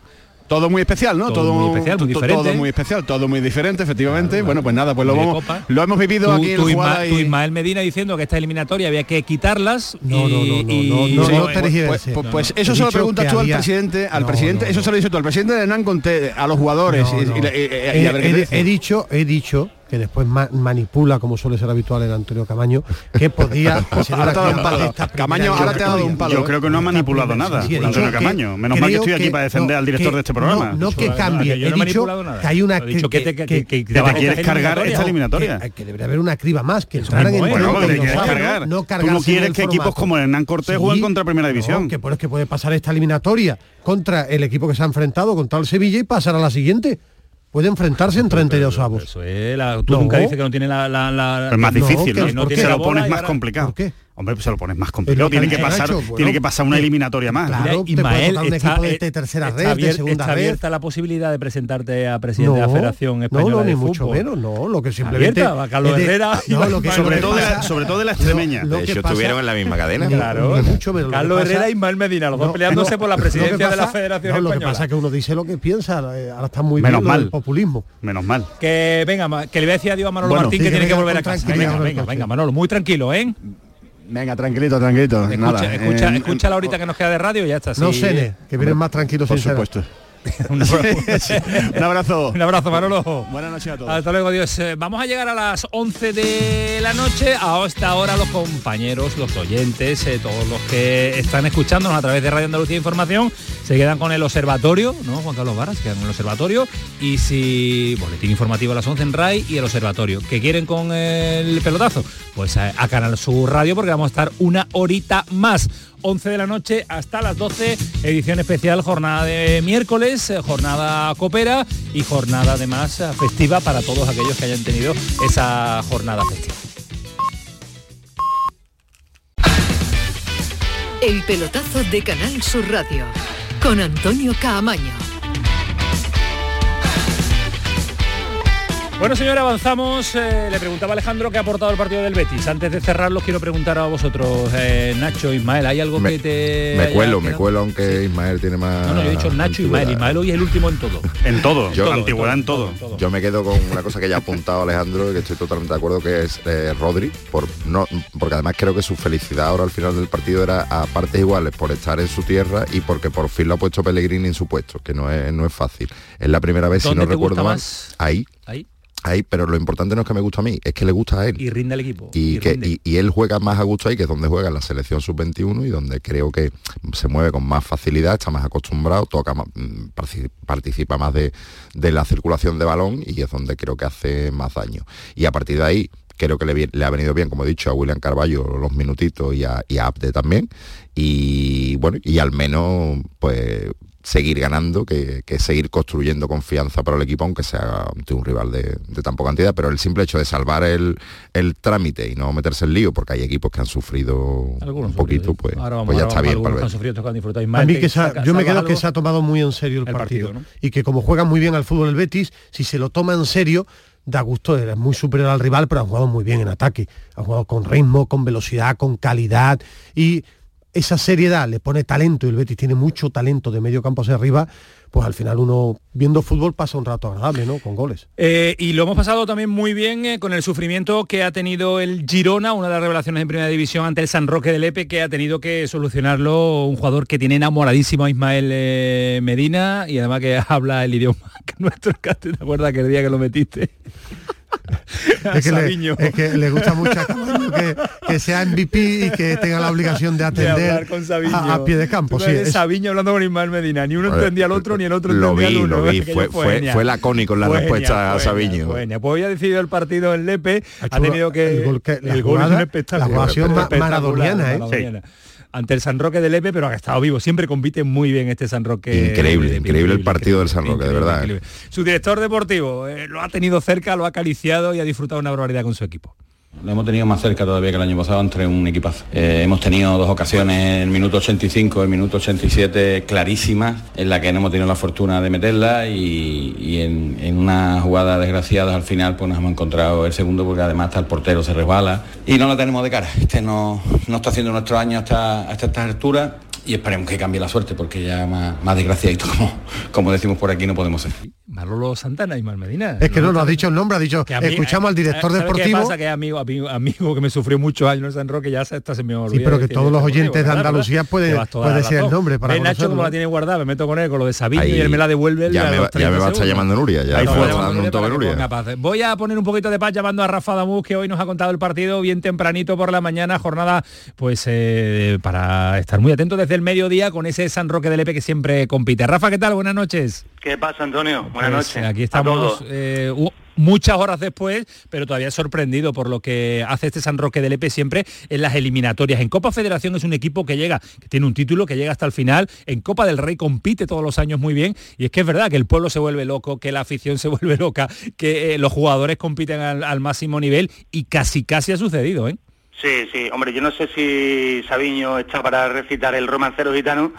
Todo muy especial, ¿no? Todo, muy especial, muy diferente. Todo muy especial, todo muy diferente, efectivamente. Bueno, pues nada, pues lo, vamos, lo hemos vivido aquí en Isma, y... Ismael Medina diciendo que esta eliminatoria había que quitarlas. No, no, no, no, no, no, pues, pues, pues, eso se lo preguntas tú al presidente, al presidente, eso se lo dices tú al presidente de Hernán Conté, a los jugadores. he dicho, he dicho que después manipula, como suele ser habitual en Antonio Camaño, que podía Camaño ahora te ha dado un palo. Yo creo que no ha manipulado nada, Antonio Camaño. Menos mal que estoy aquí para defender al director de este programa. No, que cambie, he dicho que hay una... que te quieres cargar esta eliminatoria. Que debería haber una criba más, que entraran en no Tú no quieres que equipos como Hernán Cortés jueguen contra Primera División. Que por es que puede pasar esta eliminatoria contra el equipo que se ha enfrentado, contra el Sevilla y pasar a la siguiente puede enfrentarse en 32 avos. Eso es, la, tú nunca dices que no tiene la... la, es más difícil, ¿no? ¿no? Se lo pones más complicado. ¿Por qué? Hombre, pues se lo pones más complicado. Tiene que pasar, tiene que pasar una eliminatoria más. Claro, Ismael, un está, de tercera red, abierta, de segunda está abierta la posibilidad de presentarte a presidente de la Federación Española No, no, ni mucho menos, no. Lo que simplemente... Abierta, Carlos Herrera... sobre, todo de la, sobre todo de la extremeña. de hecho, estuvieron en la misma cadena. Claro. Carlos Herrera y Ismael Medina, los dos peleándose por la presidencia de la Federación Española. Lo que pasa es que uno dice lo que piensa. Eh, ahora está muy bien el populismo. Menos mal. Que venga, que le voy a decir adiós a Manolo Martín, que tiene que volver a casa. Venga, venga, venga, Manolo, muy tranquilo, ¿eh? Venga, tranquilito, tranquilito. Escucha, Nada, escucha, eh, escucha la horita que nos queda de radio y ya está. No sé, que vienen más tranquilos Por supuesto. un, abrazo. un abrazo. Manolo. Buenas noches a todos. Hasta luego, Dios. Eh, vamos a llegar a las 11 de la noche. A esta hora los compañeros, los oyentes, eh, todos los que están escuchándonos a través de Radio Andalucía Información, se quedan con el observatorio, ¿no? Juan Carlos Varas, quedan con el observatorio. Y si boletín informativo a las 11 en RAI y el observatorio. ¿Qué quieren con el pelotazo? Pues a, a Canal Sur Radio porque vamos a estar una horita más. 11 de la noche hasta las 12, edición especial, jornada de miércoles, eh, jornada copera y jornada además festiva para todos aquellos que hayan tenido esa jornada festiva. El pelotazo de Canal Sur Radio con Antonio Caamaño. Bueno, señor, avanzamos. Eh, le preguntaba a Alejandro qué ha aportado el partido del Betis. Antes de cerrarlo, quiero preguntar a vosotros, eh, Nacho, Ismael, ¿hay algo que te... Me cuelo, me cuelo, aunque Ismael tiene más... No, no, yo he dicho Nacho y Ismael. Ismael hoy es el último en todo. en todo, yo, antigüedad en todo. Yo me quedo con una cosa que ya ha apuntado Alejandro, y que estoy totalmente de acuerdo, que es eh, Rodri, por, no, porque además creo que su felicidad ahora al final del partido era a partes iguales por estar en su tierra y porque por fin lo ha puesto Pellegrini en su puesto, que no es, no es fácil. Es la primera vez, si no recuerdo mal, ahí. Ahí ahí, pero lo importante no es que me gusta a mí, es que le gusta a él. Y rinde el equipo. Y, que, y, él juega más a gusto ahí, que es donde juega en la selección sub-21 y donde creo que se mueve con más facilidad, está más acostumbrado, toca más, mm, participa más de, la circulación de balón y es donde creo que hace más daño. Y a partir de ahí, creo que le, le, ha venido bien, como he dicho, a William Carballo los minutitos y a, y a Abde también. Y bueno, y al menos pues seguir ganando que, seguir construyendo confianza para el equipo, aunque sea ante un rival de, tan poca cantidad, pero el simple hecho de salvar el, trámite y no meterse en lío, porque hay equipos que han sufrido un poquito, pues, pues ya está bien. a mí que yo me quedo que se ha tomado muy en serio el, partido, y que como juegan muy bien al fútbol el Betis, si se lo toma en serio, da gusto, es muy superior al rival, pero han jugado muy bien en ataque, han jugado con ritmo, con velocidad, con calidad y esa seriedad, le pone talento y el Betis tiene mucho talento de medio campo hacia arriba, pues al final uno viendo fútbol pasa un rato agradable, ¿no? Con goles. Eh, y lo hemos pasado también muy bien eh, con el sufrimiento que ha tenido el Girona, una de las revelaciones en primera división ante el San Roque del Epe, que ha tenido que solucionarlo un jugador que tiene enamoradísimo a Ismael eh, Medina y además que habla el idioma que nuestro, ¿te acuerdas que el día que lo metiste? es, que le, es, que le, gusta mucho a que, que, sea MVP y que tenga la obligación de atender a, pie de campo. Sí, es... Sabiño hablando con Ismael Medina. Ni uno entendía al otro, ni el otro entendía al uno. Lo vi, fue, fue, fue, lacónico en la respuesta a Sabiño. Pues hoy ha decidido el partido en Lepe, ha, tenido que... El gol, que, el gol es un espectáculo. La jugación maradoniana, ¿eh? Ante el San Roque del Lepe, pero ha estado vivo. Siempre compite muy bien este San Roque. Increíble, increíble, el partido del San Roque, de verdad. ¿eh? Su director deportivo eh, lo ha tenido cerca, lo ha acariciado y ha disfrutado una barbaridad con su equipo. Lo hemos tenido más cerca todavía que el año pasado entre un equipazo. Eh, hemos tenido dos ocasiones el minuto 85 y el minuto 87 clarísimas en la que no hemos tenido la fortuna de meterla y, en, una jugada desgraciada al final pues nos hemos encontrado el segundo porque además está el portero se resbala y no lo tenemos de cara. Este no, no está haciendo nuestro año hasta, hasta esta altura y esperemos que cambie la suerte porque ya más, más desgraciadito como, como decimos por aquí no podemos ser. Manolo Santana y Medina. Es que no, no ha dicho el nombre, ha dicho, escuchamos al director deportivo. Qué pasa? Que amigo, amigo, amigo que me sufrió muchos años en San Roque, ya se, se me olvidó. Sí, pero que todos los oyentes de Andalucía pueden puede decir el nombre para Nacho como la tiene guardada, me meto con él con lo de Sabino y él me la devuelve. Ya, me, ya me va a estar llamando Nuria, ya Ahí fue un toque Nuria. Voy a poner un poquito de paz llamando a Rafa Damus, que hoy nos ha contado el partido bien tempranito por la mañana, jornada pues eh, para estar muy atento desde el mediodía con ese San Roque del Epe que siempre compite. Rafa, ¿qué tal? Buenas noches. ¿Qué pasa, Antonio? Buenas pues, noches. Aquí estamos eh, muchas horas después, pero todavía sorprendido por lo que hace este San Roque del Epe siempre en las eliminatorias. En Copa Federación es un equipo que llega, que tiene un título, que llega hasta el final. En Copa del Rey compite todos los años muy bien. Y es que es verdad que el pueblo se vuelve loco, que la afición se vuelve loca, que eh, los jugadores compiten al, al, máximo nivel y casi casi ha sucedido, ¿eh? Sí, sí, hombre, yo no sé si Sabiño está para recitar el romancero gitano,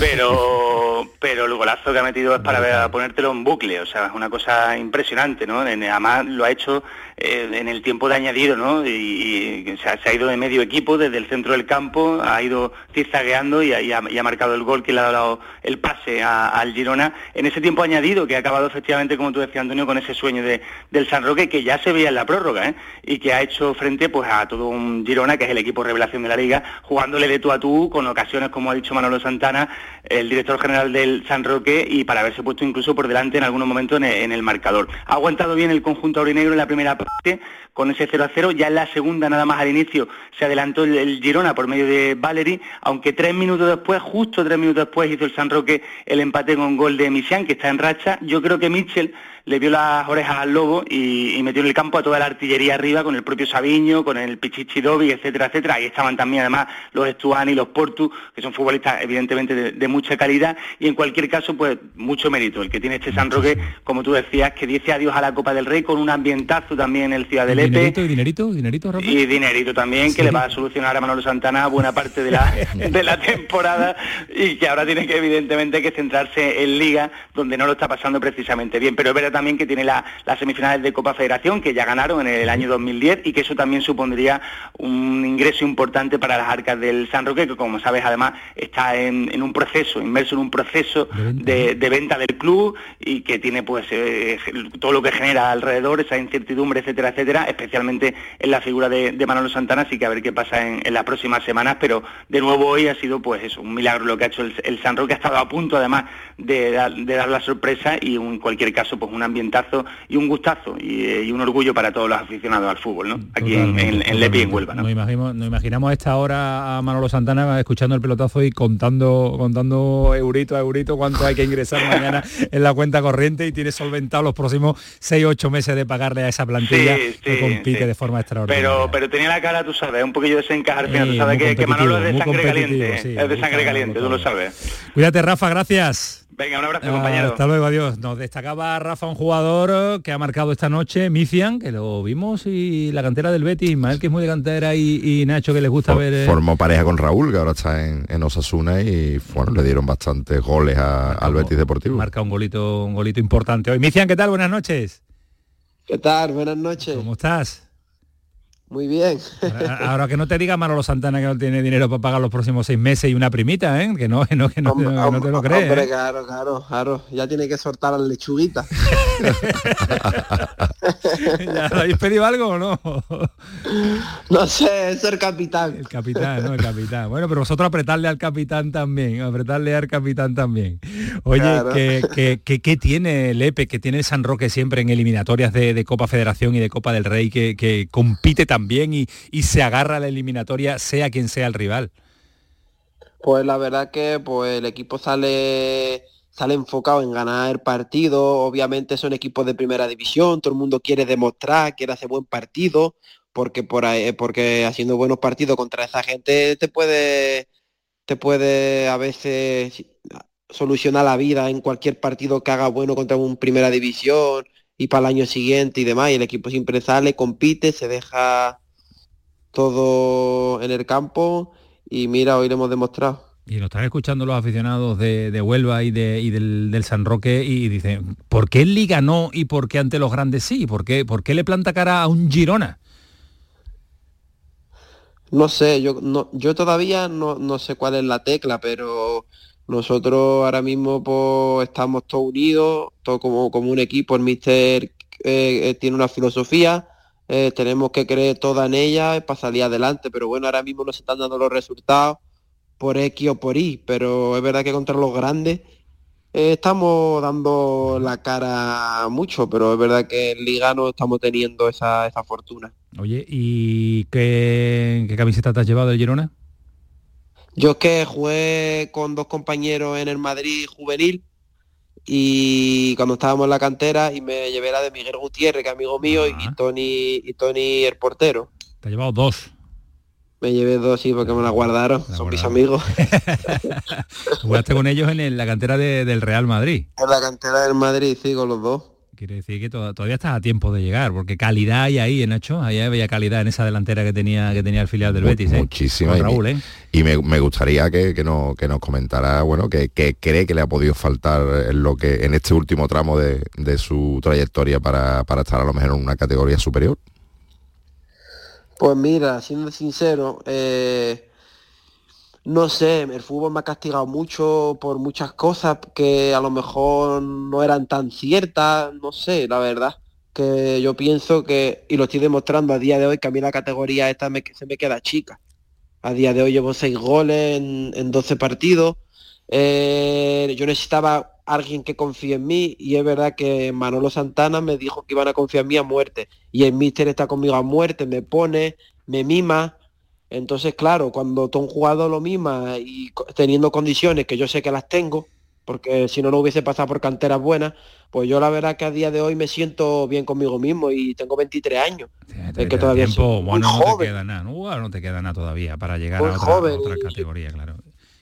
pero pero el golazo que ha metido es para ponértelo en bucle, o sea, es una cosa impresionante, ¿no? Además lo ha hecho eh, en el tiempo de añadido, ¿no? Y, se, ha, ido de medio equipo desde el centro del campo, ha ido zigzagueando y, y, ha, marcado el gol que le ha dado el pase al Girona en ese tiempo añadido que ha acabado efectivamente, como tú decías, Antonio, con ese sueño de, del San Roque que ya se veía en la prórroga, ¿eh? Y que ha hecho frente pues a todo un Girona, que es el equipo revelación de la liga, jugándole de tú a tú con ocasiones, como ha dicho Manolo Santana, el director general del San Roque, y para haberse puesto incluso por delante en algunos momentos en el, marcador. Ha aguantado bien el conjunto aurinegro en la primera parte, con ese 0 a 0, ya en la segunda, nada más al inicio, se adelantó el, Girona por medio de Valery, aunque tres minutos después, justo tres minutos después, hizo el San Roque el empate con gol de Misian, que está en racha. Yo creo que Mitchell le vio las orejas al lobo y, metió en el campo a toda la artillería arriba con el propio Sabiño, con el Pichichi Dobi, etcétera, etcétera. Ahí estaban también además los Estuani y los Portu, que son futbolistas evidentemente de, mucha calidad y en cualquier caso pues mucho mérito. El que tiene este San Roque, como tú decías, que dice adiós a la Copa del Rey con un ambientazo también en el Ciudad del Epe. ¿Y dinerito? ¿Dinerito, Y dinerito también, que le va a solucionar a Manolo Santana buena parte de la, de la temporada y que ahora tiene que evidentemente que centrarse en Liga, donde no lo está pasando precisamente bien. Pero es verdad también que tiene las semifinales de Copa Federación, que ya ganaron en el año 2010 y que eso también supondría un ingreso importante para las arcas del San Roque, que como sabes además está en, un proceso, inmerso en un proceso de, venta del club y que tiene pues eh, todo lo que genera alrededor, esa incertidumbre, etcétera, etcétera, especialmente en la figura de, Manolo Santana, así que a ver qué pasa en, las próximas semanas, pero de nuevo hoy ha sido pues eso, un milagro lo que ha hecho el, San Roque, ha estado a punto además de, dar la sorpresa y en cualquier caso pues un ambientazo y un gustazo y, un orgullo para todos los aficionados al fútbol, ¿no? Aquí en, en, Lepi y en Huelva, ¿no? Nos imaginamos, nos imaginamos a esta hora a Manolo Santana escuchando el pelotazo y contando, contando eurito a eurito cuánto hay que ingresar mañana en la cuenta corriente y tiene solventado los próximos 6 8 meses de pagarle a esa plantilla que compite de forma extraordinaria. Pero, pero tenía la cara, tú sabes, un poquillo de desencajar, tú sabes que, Manolo es de sangre caliente, es de sangre caliente, tú lo sabes. Cuídate, Rafa, gracias. Venga, un abrazo, compañero. Hasta luego, adiós. Nos destacaba Rafa, un jugador que ha marcado esta noche, Mician, que lo vimos, y la cantera del Betis, Ismael, que es muy de cantera, y, Nacho, que les gusta ver... Eh, formó pareja con Raúl, que ahora está en, Osasuna, y bueno, le dieron bastantes goles al Betis Deportivo. Marca un golito, un golito importante hoy. Mician, ¿qué tal? Buenas noches. ¿Qué tal? Buenas noches. ¿Cómo estás? Muy bien. Ahora, que no te diga Manolo Santana que no tiene dinero para pagar los próximos seis meses y una primita, ¿eh? Que no, que no, que no, te lo crees. Hombre, ¿eh? claro, claro, claro. Ya tiene que soltar las lechuguitas. ¿Ya habéis pedido algo o no? No sé, es el capitán. El capitán, ¿no? El capitán. Bueno, pero vosotros apretarle al capitán también, apretarle al capitán también. Oye, ¿qué, tiene Lepe, que tiene San Roque siempre en eliminatorias de, Copa Federación y de Copa del Rey, que, que compite también y, y se agarra a la eliminatoria, sea quien sea el rival? Pues la verdad que pues el equipo sale sale enfocado en ganar el partido, obviamente son equipos de primera división, todo el mundo quiere demostrar, quiere hacer buen partido, porque por ahí, porque haciendo buenos partidos contra esa gente te puede te puede a veces solucionar la vida en cualquier partido que haga bueno contra un primera división y para el año siguiente y demás. Y el equipo siempre sale, compite, se deja todo en el campo y mira, hoy lo hemos demostrado. Y lo están escuchando los aficionados de, Huelva y, de, del, San Roque y dicen, ¿por qué en Liga no y por qué ante los grandes sí? ¿Por qué, por qué le planta cara a un Girona? No sé, yo, no, yo todavía no, no sé cuál es la tecla, pero nosotros ahora mismo pues, estamos todos unidos, todo como, como un equipo. El míster eh, eh, tiene una filosofía, eh, tenemos que creer toda en ella para salir adelante, pero bueno, ahora mismo nos están dando los resultados por X o por Y, pero es verdad que contra los grandes estamos dando la cara mucho, pero es verdad que en Liga no estamos teniendo esa, esa fortuna. Oye, ¿y qué, camiseta te has llevado del Girona? Yo es que jugué con dos compañeros en el Madrid juvenil y cuando estábamos en la cantera y me llevé la de Miguel Gutiérrez, que es amigo mío, y. Tony y Tony el portero. Te ha llevado dos. Me llevé dos, sí, porque me la guardaron. Son mis amigos. Jugaste con ellos en la cantera del Real Madrid. En la cantera del Madrid, sí, con los dos. Quiere decir que todavía estás a tiempo de llegar, porque calidad hay ahí, Nacho, ahí había calidad en esa delantera que tenía que tenía el filial del Betis. ¿eh? Muchísima. Raúl, ¿eh? Y me, gustaría que, que, nos, que nos comentara, bueno, que, cree que le ha podido faltar en lo que en este último tramo de, su trayectoria para, para estar a lo mejor en una categoría superior. Pues mira, siendo sincero, eh, no sé, el fútbol me ha castigado mucho por muchas cosas que a lo mejor no eran tan ciertas, no sé, la verdad. Que yo pienso que, y lo estoy demostrando a día de hoy, que a mí la categoría esta se me queda chica. A día de hoy llevo seis goles en, 12 partidos. Eh, yo necesitaba alguien que confíe en mí y es verdad que Manolo Santana me dijo que iban a confiar en mí a muerte y el míster está conmigo a muerte, me pone, me mima, entonces, claro, cuando todo un jugador lo mima y teniendo condiciones que yo sé que las tengo, porque si no, no hubiese pasado por canteras buenas, pues yo la verdad que a día de hoy me siento bien conmigo mismo y tengo 23 años. es que todavía tiempo, bueno, no te queda nada, no, te queda nada todavía para llegar a otra, categoría, claro.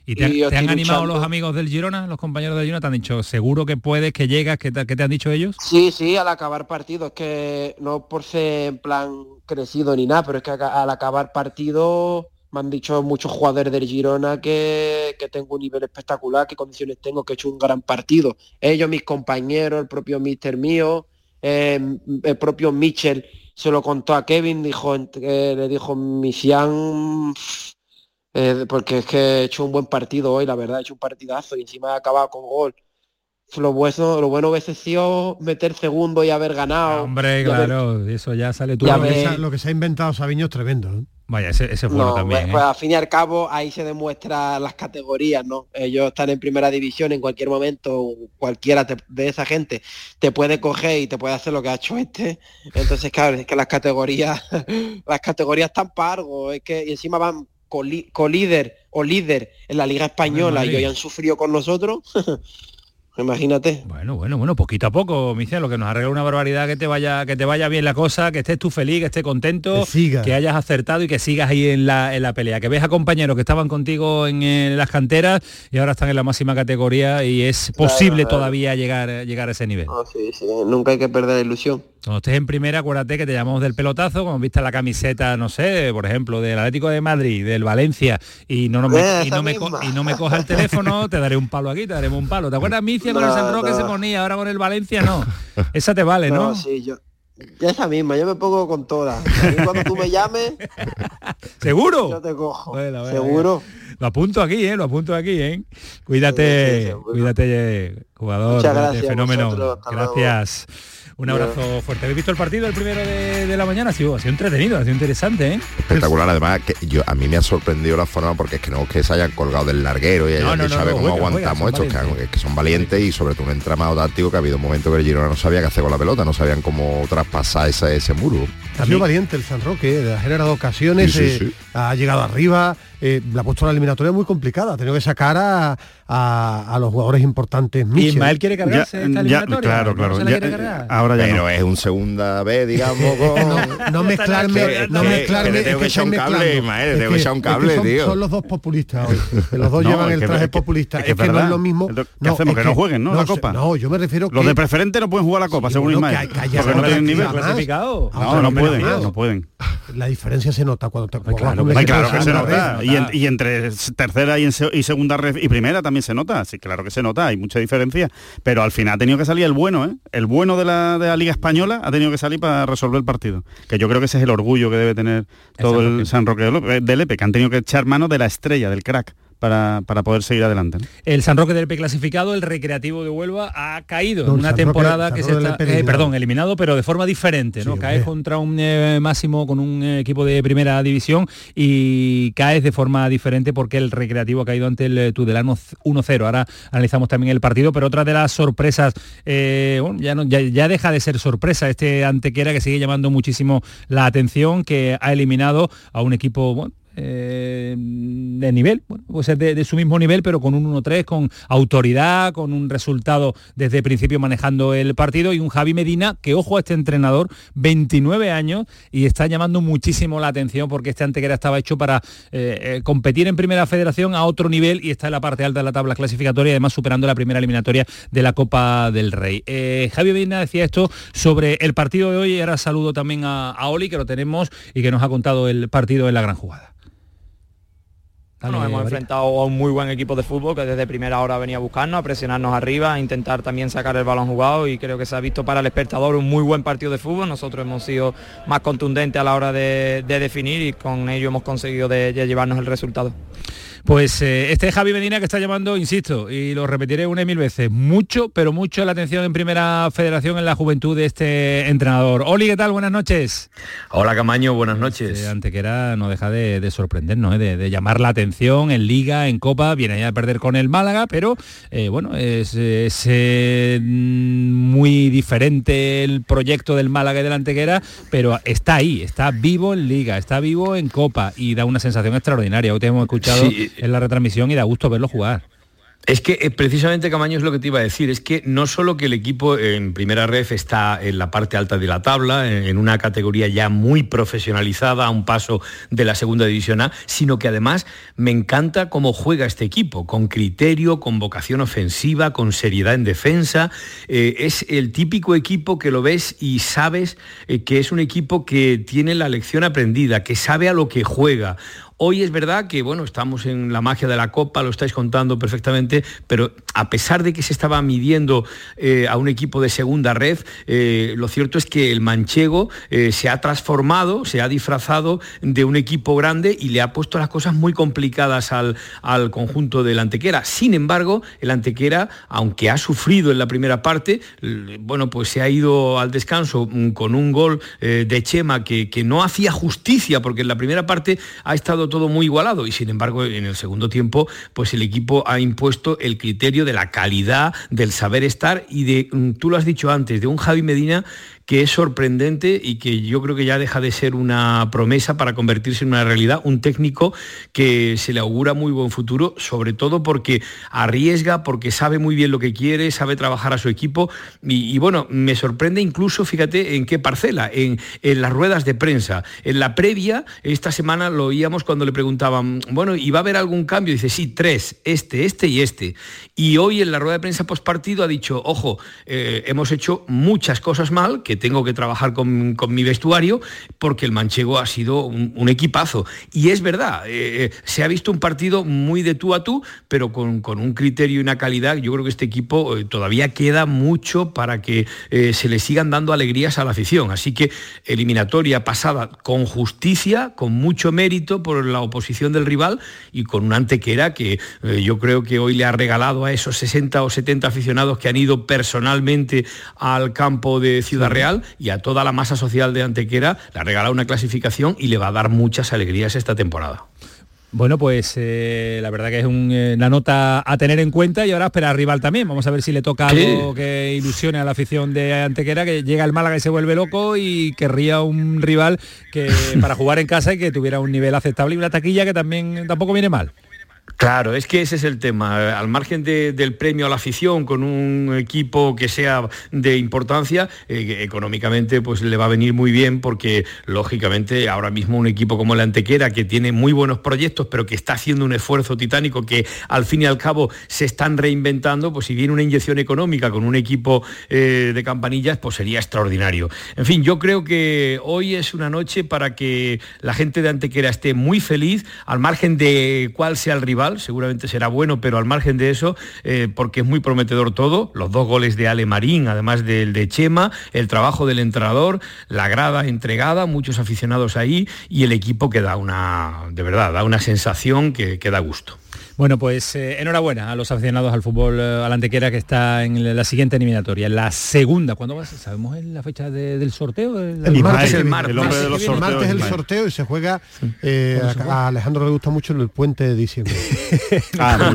¿Y te, han animado los amigos del Girona, los compañeros del Girona? ¿Te han dicho, seguro que puedes, que llegas? ¿Qué te, te han dicho ellos? Sí, sí, al acabar partido. Es que no por ser en plan crecido ni nada, pero es que al acabar partido me han dicho muchos jugadores del Girona que, tengo un nivel espectacular, qué condiciones tengo, que he hecho un gran partido. Ellos, mis compañeros, el propio mister mío, em, el propio Mitchell se lo contó a Kevin, dijo, eh, le dijo, Misian eh, porque es que he hecho un buen partido hoy, la verdad, he hecho un partidazo y encima he acabado con gol. Lo bueno, lo bueno hubiese sido meter segundo y haber ganado. Hombre, claro, eso ya sale tú. Lo, que se, ha inventado Sabiño es tremendo. ¿eh? Vaya, ese, ese también. Pues, pues, al fin y al cabo ahí se demuestra las categorías, ¿no? Ellos están en primera división en cualquier momento, cualquiera de esa gente te puede coger y te puede hacer lo que ha hecho este. Entonces, claro, es que las categorías, las categorías están para es que y encima van colíder o líder en la Liga Española y hoy han sufrido con nosotros, Imagínate. Bueno, bueno, bueno, poquito a poco, Michel, lo que nos arregla una barbaridad, que te vaya, que te vaya bien la cosa, que estés tú feliz, que estés contento, que, hayas acertado y que sigas ahí en la, en la pelea. Que ves a compañeros que estaban contigo en, las canteras y ahora están en la máxima categoría y es posible todavía llegar, llegar a ese nivel. Ah, sí, sí. Nunca hay que perder la ilusión. Cuando estés en primera, acuérdate que te llamamos del pelotazo, como viste la camiseta, no sé, por ejemplo, del Atlético de Madrid, del Valencia, y no, me, y no, me, y no me coja el teléfono, te daré un palo aquí, te daremos un palo. ¿Te acuerdas, Micia, con el San Roque se ponía, ahora con el Valencia no? Esa te vale, ¿no? Sí, yo, Esa misma, yo me pongo con todas. Cuando tú me llames... ¿Seguro? Yo te cojo. Bueno, bueno, Seguro. Lo apunto aquí, ¿eh? Lo apunto aquí, ¿eh? Cuídate, cuídate, jugador. Muchas gracias fenómeno. luego. Un abrazo fuerte. ¿Habéis visto el partido, el primero de, de la mañana? Ha sido, ha sido entretenido, ha sido interesante, ¿eh? Espectacular, además que yo a mí me ha sorprendido la forma porque es que no es que se hayan colgado del larguero y No, hayan no, dicho no, a ver no, cómo aguantamos juegan, son estos, que, son valientes y sobre todo un entramado táctico que ha habido un momento que el Girona no sabía qué hacer con la pelota, no sabían cómo traspasar ese, ese muro. Ha sido valiente el San Roque, ha generado ocasiones, Sí, sí, eh, sí. ha llegado arriba, eh, le ha puesto una eliminatoria muy complicada, ha tenido que sacar a, a- a los jugadores importantes. Michel. Ismael quiere cargarse Ya- esta ya, eliminatoria. claro, ¿No claro, se la ya, eh, cargar? Ahora ya Pero es un segunda B, digamos, con... no mezclarme, Que- no que- mezclarme, que es tengo que echar un cable. Ismael, que echar un que cable, son, tío. son los dos populistas hoy. que Los dos No, llevan el que- traje que- populista. es Es que que, no es lo mismo. ¿Qué hacemos? es Que no jueguen, ¿no? La Copa. No, yo me refiero Los que- de preferente no pueden jugar la Copa, según Ismael. que- que porque no tienen nivel. clasificado. No, no pueden, no pueden. La diferencia se nota cuando te Claro, que, claro que se nota. Y, en- vez. y entre tercera y, segunda y primera también se nota. Sí, claro que se nota, hay mucha diferencia. Pero al final ha tenido que salir el bueno, ¿eh? El bueno de la, de la Liga Española ha tenido que salir para resolver el partido. Que yo creo que ese es el orgullo que debe tener todo San el. San Roque del Lepe, que han tenido que echar mano de la estrella, del crack, para, para poder seguir adelante. ¿no? El San Roque del P clasificado, el Recreativo de Huelva ha caído No, en una San temporada que se está, eh, eliminado. perdón, eliminado, pero de forma diferente, ¿no? Sí, caes hombre. contra un eh, máximo con un eh, equipo de primera división y caes de forma diferente porque el Recreativo ha caído ante el eh, Tudelano 1-0. Ahora analizamos también el partido, pero otra de las sorpresas, eh, bueno, ya, no, ya, ya deja de ser sorpresa este Antequera que sigue llamando muchísimo la atención, que ha eliminado a un equipo, bueno, eh, de nivel, bueno, puede ser de, su mismo nivel, pero con un 1-3, con autoridad, con un resultado desde el principio manejando el partido y un Javi Medina que, ojo a este entrenador, 29 años y está llamando muchísimo la atención porque este Antequera estaba hecho para eh, eh, competir en primera federación a otro nivel y está en la parte alta de la tabla clasificatoria y además superando la primera eliminatoria de la Copa del Rey. Eh, Javi Medina decía esto sobre el partido de hoy y ahora saludo también a Oli que lo tenemos y que nos ha contado el partido en la gran jugada. Dale, hemos enfrentado a un muy buen equipo de fútbol que desde primera hora venía a buscarnos, a presionarnos arriba, a intentar también sacar el balón jugado y creo que se ha visto para el espectador un muy buen partido de fútbol. Nosotros hemos sido más contundentes a la hora de, de definir y con ello hemos conseguido de, de llevarnos el resultado. Pues eh, este Javi Medina que está llamando, insisto, y lo repetiré una y mil veces, mucho, pero mucho la atención en primera federación en la juventud de este entrenador. Oli, ¿qué tal? Buenas noches. Hola Camaño, buenas noches. Antequera no deja de, de sorprendernos, ¿eh? de, de llamar la atención en Liga, en Copa, viene ya a perder con el Málaga, pero eh, bueno, es, es, muy diferente el proyecto del Málaga y del Antequera, pero está ahí, está vivo en Liga, está vivo en Copa y da una sensación extraordinaria. Hoy te hemos escuchado Sí. En la retransmisión y da gusto verlo jugar. Es que eh, precisamente Camaño es lo que te iba a decir, es que no solo que el equipo en primera ref está en la parte alta de la tabla, en, una categoría ya muy profesionalizada, a un paso de la segunda división A, sino que además me encanta cómo juega este equipo, con criterio, con vocación ofensiva, con seriedad en defensa. Eh, es el típico equipo que lo ves y sabes eh, que es un equipo que tiene la lección aprendida, que sabe a lo que juega. Hoy es verdad que, bueno, estamos en la magia de la Copa, lo estáis contando perfectamente, pero a pesar de que se estaba midiendo eh, a un equipo de segunda red, eh, lo cierto es que el manchego eh, se ha transformado, se ha disfrazado de un equipo grande y le ha puesto las cosas muy complicadas al, al conjunto del Antequera. Sin embargo, el Antequera, aunque ha sufrido en la primera parte, bueno, pues se ha ido al descanso mm, con un gol de Chema que, que no hacía justicia, porque en la primera parte ha estado todo muy igualado y sin embargo en el segundo tiempo pues el equipo ha impuesto el criterio de la calidad, del saber estar y de, mm, tú lo has dicho antes, de un Javi Medina que es sorprendente y que yo creo que ya deja de ser una promesa para convertirse en una realidad, un técnico que se le augura muy buen futuro, sobre todo porque arriesga, porque sabe muy bien lo que quiere, sabe trabajar a su equipo y, bueno, me sorprende incluso, fíjate, en qué parcela, en, en las ruedas de prensa. En la previa, esta semana lo oíamos cuando le preguntaban, bueno, ¿y va a haber algún cambio? Dice, sí, tres, este, este y este. Y hoy en la rueda de prensa postpartido ha dicho, ojo, eh, hemos hecho muchas cosas mal, que tengo que trabajar con, mi vestuario porque el manchego ha sido un, equipazo. Y es verdad, eh, se ha visto un partido muy de tú a tú, pero con, un criterio y una calidad. Yo creo que este equipo eh, todavía queda mucho para que eh, se le sigan dando alegrías a la afición. Así que eliminatoria pasada con justicia, con mucho mérito por la oposición del rival y con un antequera que yo creo que hoy le ha regalado a esos 60 o 70 aficionados que han ido personalmente al campo de Ciudad Real y a toda la masa social de Antequera, le ha regalado una clasificación y le va a dar muchas alegrías esta temporada. Bueno, pues eh, la verdad que es eh, una nota a tener en cuenta y ahora espera rival también. Vamos a ver si le toca algo que ilusione a la afición de Antequera, que llega el Málaga y se vuelve loco y querría un rival que para jugar en casa y que tuviera un nivel aceptable y una taquilla que también tampoco viene mal. Claro, es que ese es el tema. Al margen del premio a la afición, con un equipo que sea de importancia, eh, económicamente pues le va a venir muy bien porque lógicamente ahora mismo un equipo como la Antequera, que tiene muy buenos proyectos, pero que está haciendo un esfuerzo titánico, que al fin y al cabo se están reinventando, pues si viene una inyección económica con un equipo eh, de campanillas, pues sería extraordinario. En fin, yo creo que hoy es una noche para que la gente de Antequera esté muy feliz, al margen de cuál sea el rival seguramente será bueno, pero al margen de eso, eh, porque es muy prometedor todo, los dos goles de Ale Marín, además del de Chema, el trabajo del entrenador, la grada entregada, muchos aficionados ahí y el equipo que da una, de verdad, da una sensación que, que da gusto. Bueno, pues eh, enhorabuena a los aficionados al fútbol eh, alantequera que está en la siguiente eliminatoria, la segunda. ¿Cuándo va a ser? ¿Sabemos la fecha del sorteo? El, martes, el martes. El hombre de los sorteos. El martes el sorteo y se juega, eh, a, Alejandro le gusta mucho el puente de diciembre. ah,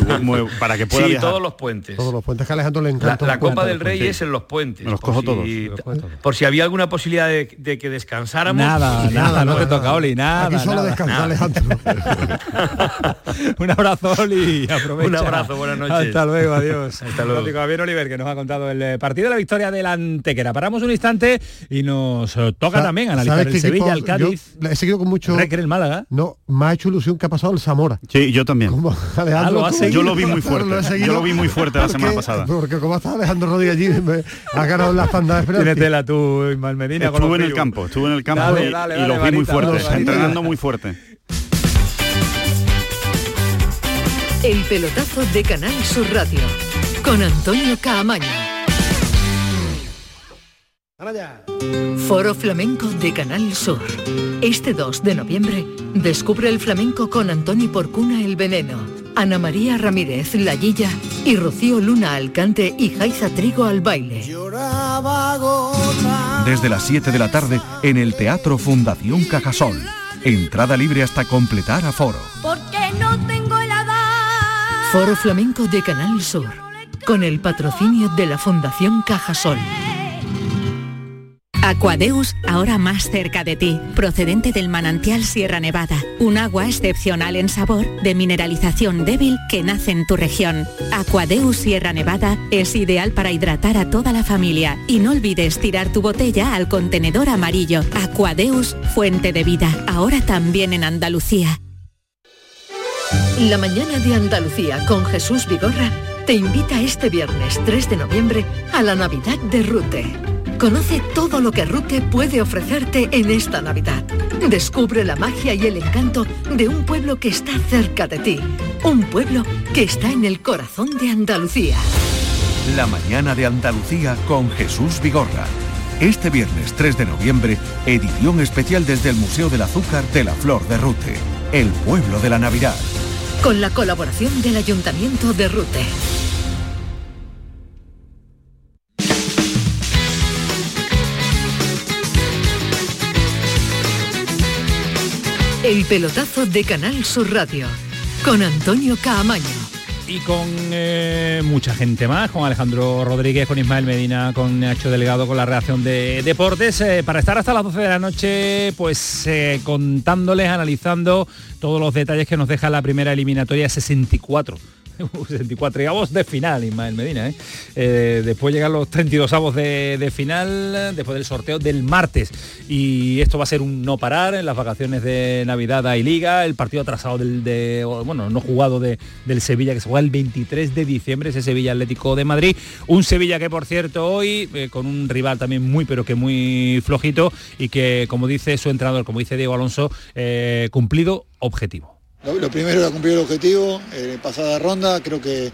para que pueda Sí, todos los puentes. Todos los puentes que a Alejandro le encanta. La, Copa del Rey es en los puentes. los cojo todos. Por si había alguna posibilidad de, que descansáramos. Nada, nada, no, te toca, Oli, nada. Aquí solo descansa Alejandro. Un abrazo, y aprovecha. Un abrazo, buenas noches. Hasta luego, adiós. Hasta luego. Javier Oliver, que nos ha contado el eh, partido de la victoria del Antequera. Paramos un instante y nos eh, toca también analizar el Sevilla, el Cádiz. he seguido con mucho... el Málaga. No, me ha hecho ilusión que ha pasado el Zamora. Sí, yo también. Ah, yo lo vi muy fuerte. yo lo vi muy fuerte la semana pasada. Porque como está Alejandro Rodríguez allí, me ha ganado las pandas. Tiene tela tú, Ismael Medina. Estuve en el campo, estuve en el campo y, lo vi muy fuerte, entrenando muy fuerte. El pelotazo de Canal Sur Radio con Antonio Caamaño. Foro Flamenco de Canal Sur. Este 2 de noviembre descubre el flamenco con Antoni Porcuna El Veneno, Ana María Ramírez La Guilla y Rocío Luna al cante y Jaiza Trigo al baile. Desde las 7 de la tarde en el Teatro Fundación Cajasol. Entrada libre hasta completar aforo. Porque no Foro Flamenco de Canal Sur, con el patrocinio de la Fundación Cajasol. Aquadeus, ahora más cerca de ti, procedente del manantial Sierra Nevada, un agua excepcional en sabor, de mineralización débil que nace en tu región. Aquadeus Sierra Nevada es ideal para hidratar a toda la familia y no olvides tirar tu botella al contenedor amarillo. Aquadeus, fuente de vida, ahora también en Andalucía. La mañana de Andalucía con Jesús Vigorra te invita este viernes 3 de noviembre a la Navidad de Rute. Conoce todo lo que Rute puede ofrecerte en esta Navidad. Descubre la magia y el encanto de un pueblo que está cerca de ti. Un pueblo que está en el corazón de Andalucía. La mañana de Andalucía con Jesús Vigorra. Este viernes 3 de noviembre, edición especial desde el Museo del Azúcar de la Flor de Rute, el pueblo de la Navidad con la colaboración del Ayuntamiento de Rute. El pelotazo de Canal Sur Radio con Antonio Caamaño. Y con eh, mucha gente más, con Alejandro Rodríguez, con Ismael Medina, con Nacho Delegado, con la reacción de deportes, eh, para estar hasta las 12 de la noche, pues eh, contándoles, analizando todos los detalles que nos deja la primera eliminatoria 64 64 avos de final, Ismael Medina. ¿eh? Eh, después llegan los 32 avos de, final, después del sorteo del martes. Y esto va a ser un no parar en las vacaciones de Navidad y Liga, el partido atrasado del, de, bueno, no jugado de, del Sevilla, que se juega el 23 de diciembre, ese Sevilla Atlético de Madrid. Un Sevilla que, por cierto, hoy, eh, con un rival también muy, pero que muy flojito, y que, como dice su entrenador, como dice Diego Alonso, cumplido objetivo. Lo, primero era cumplir el objetivo, eh, pasada ronda, creo que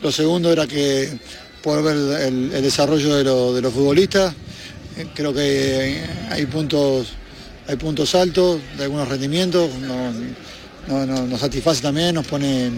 lo segundo era que poder ver el, desarrollo de, lo, de, los futbolistas, eh, creo que hay puntos, hay puntos altos de algunos rendimientos, no, no, no, nos satisface también, nos pone,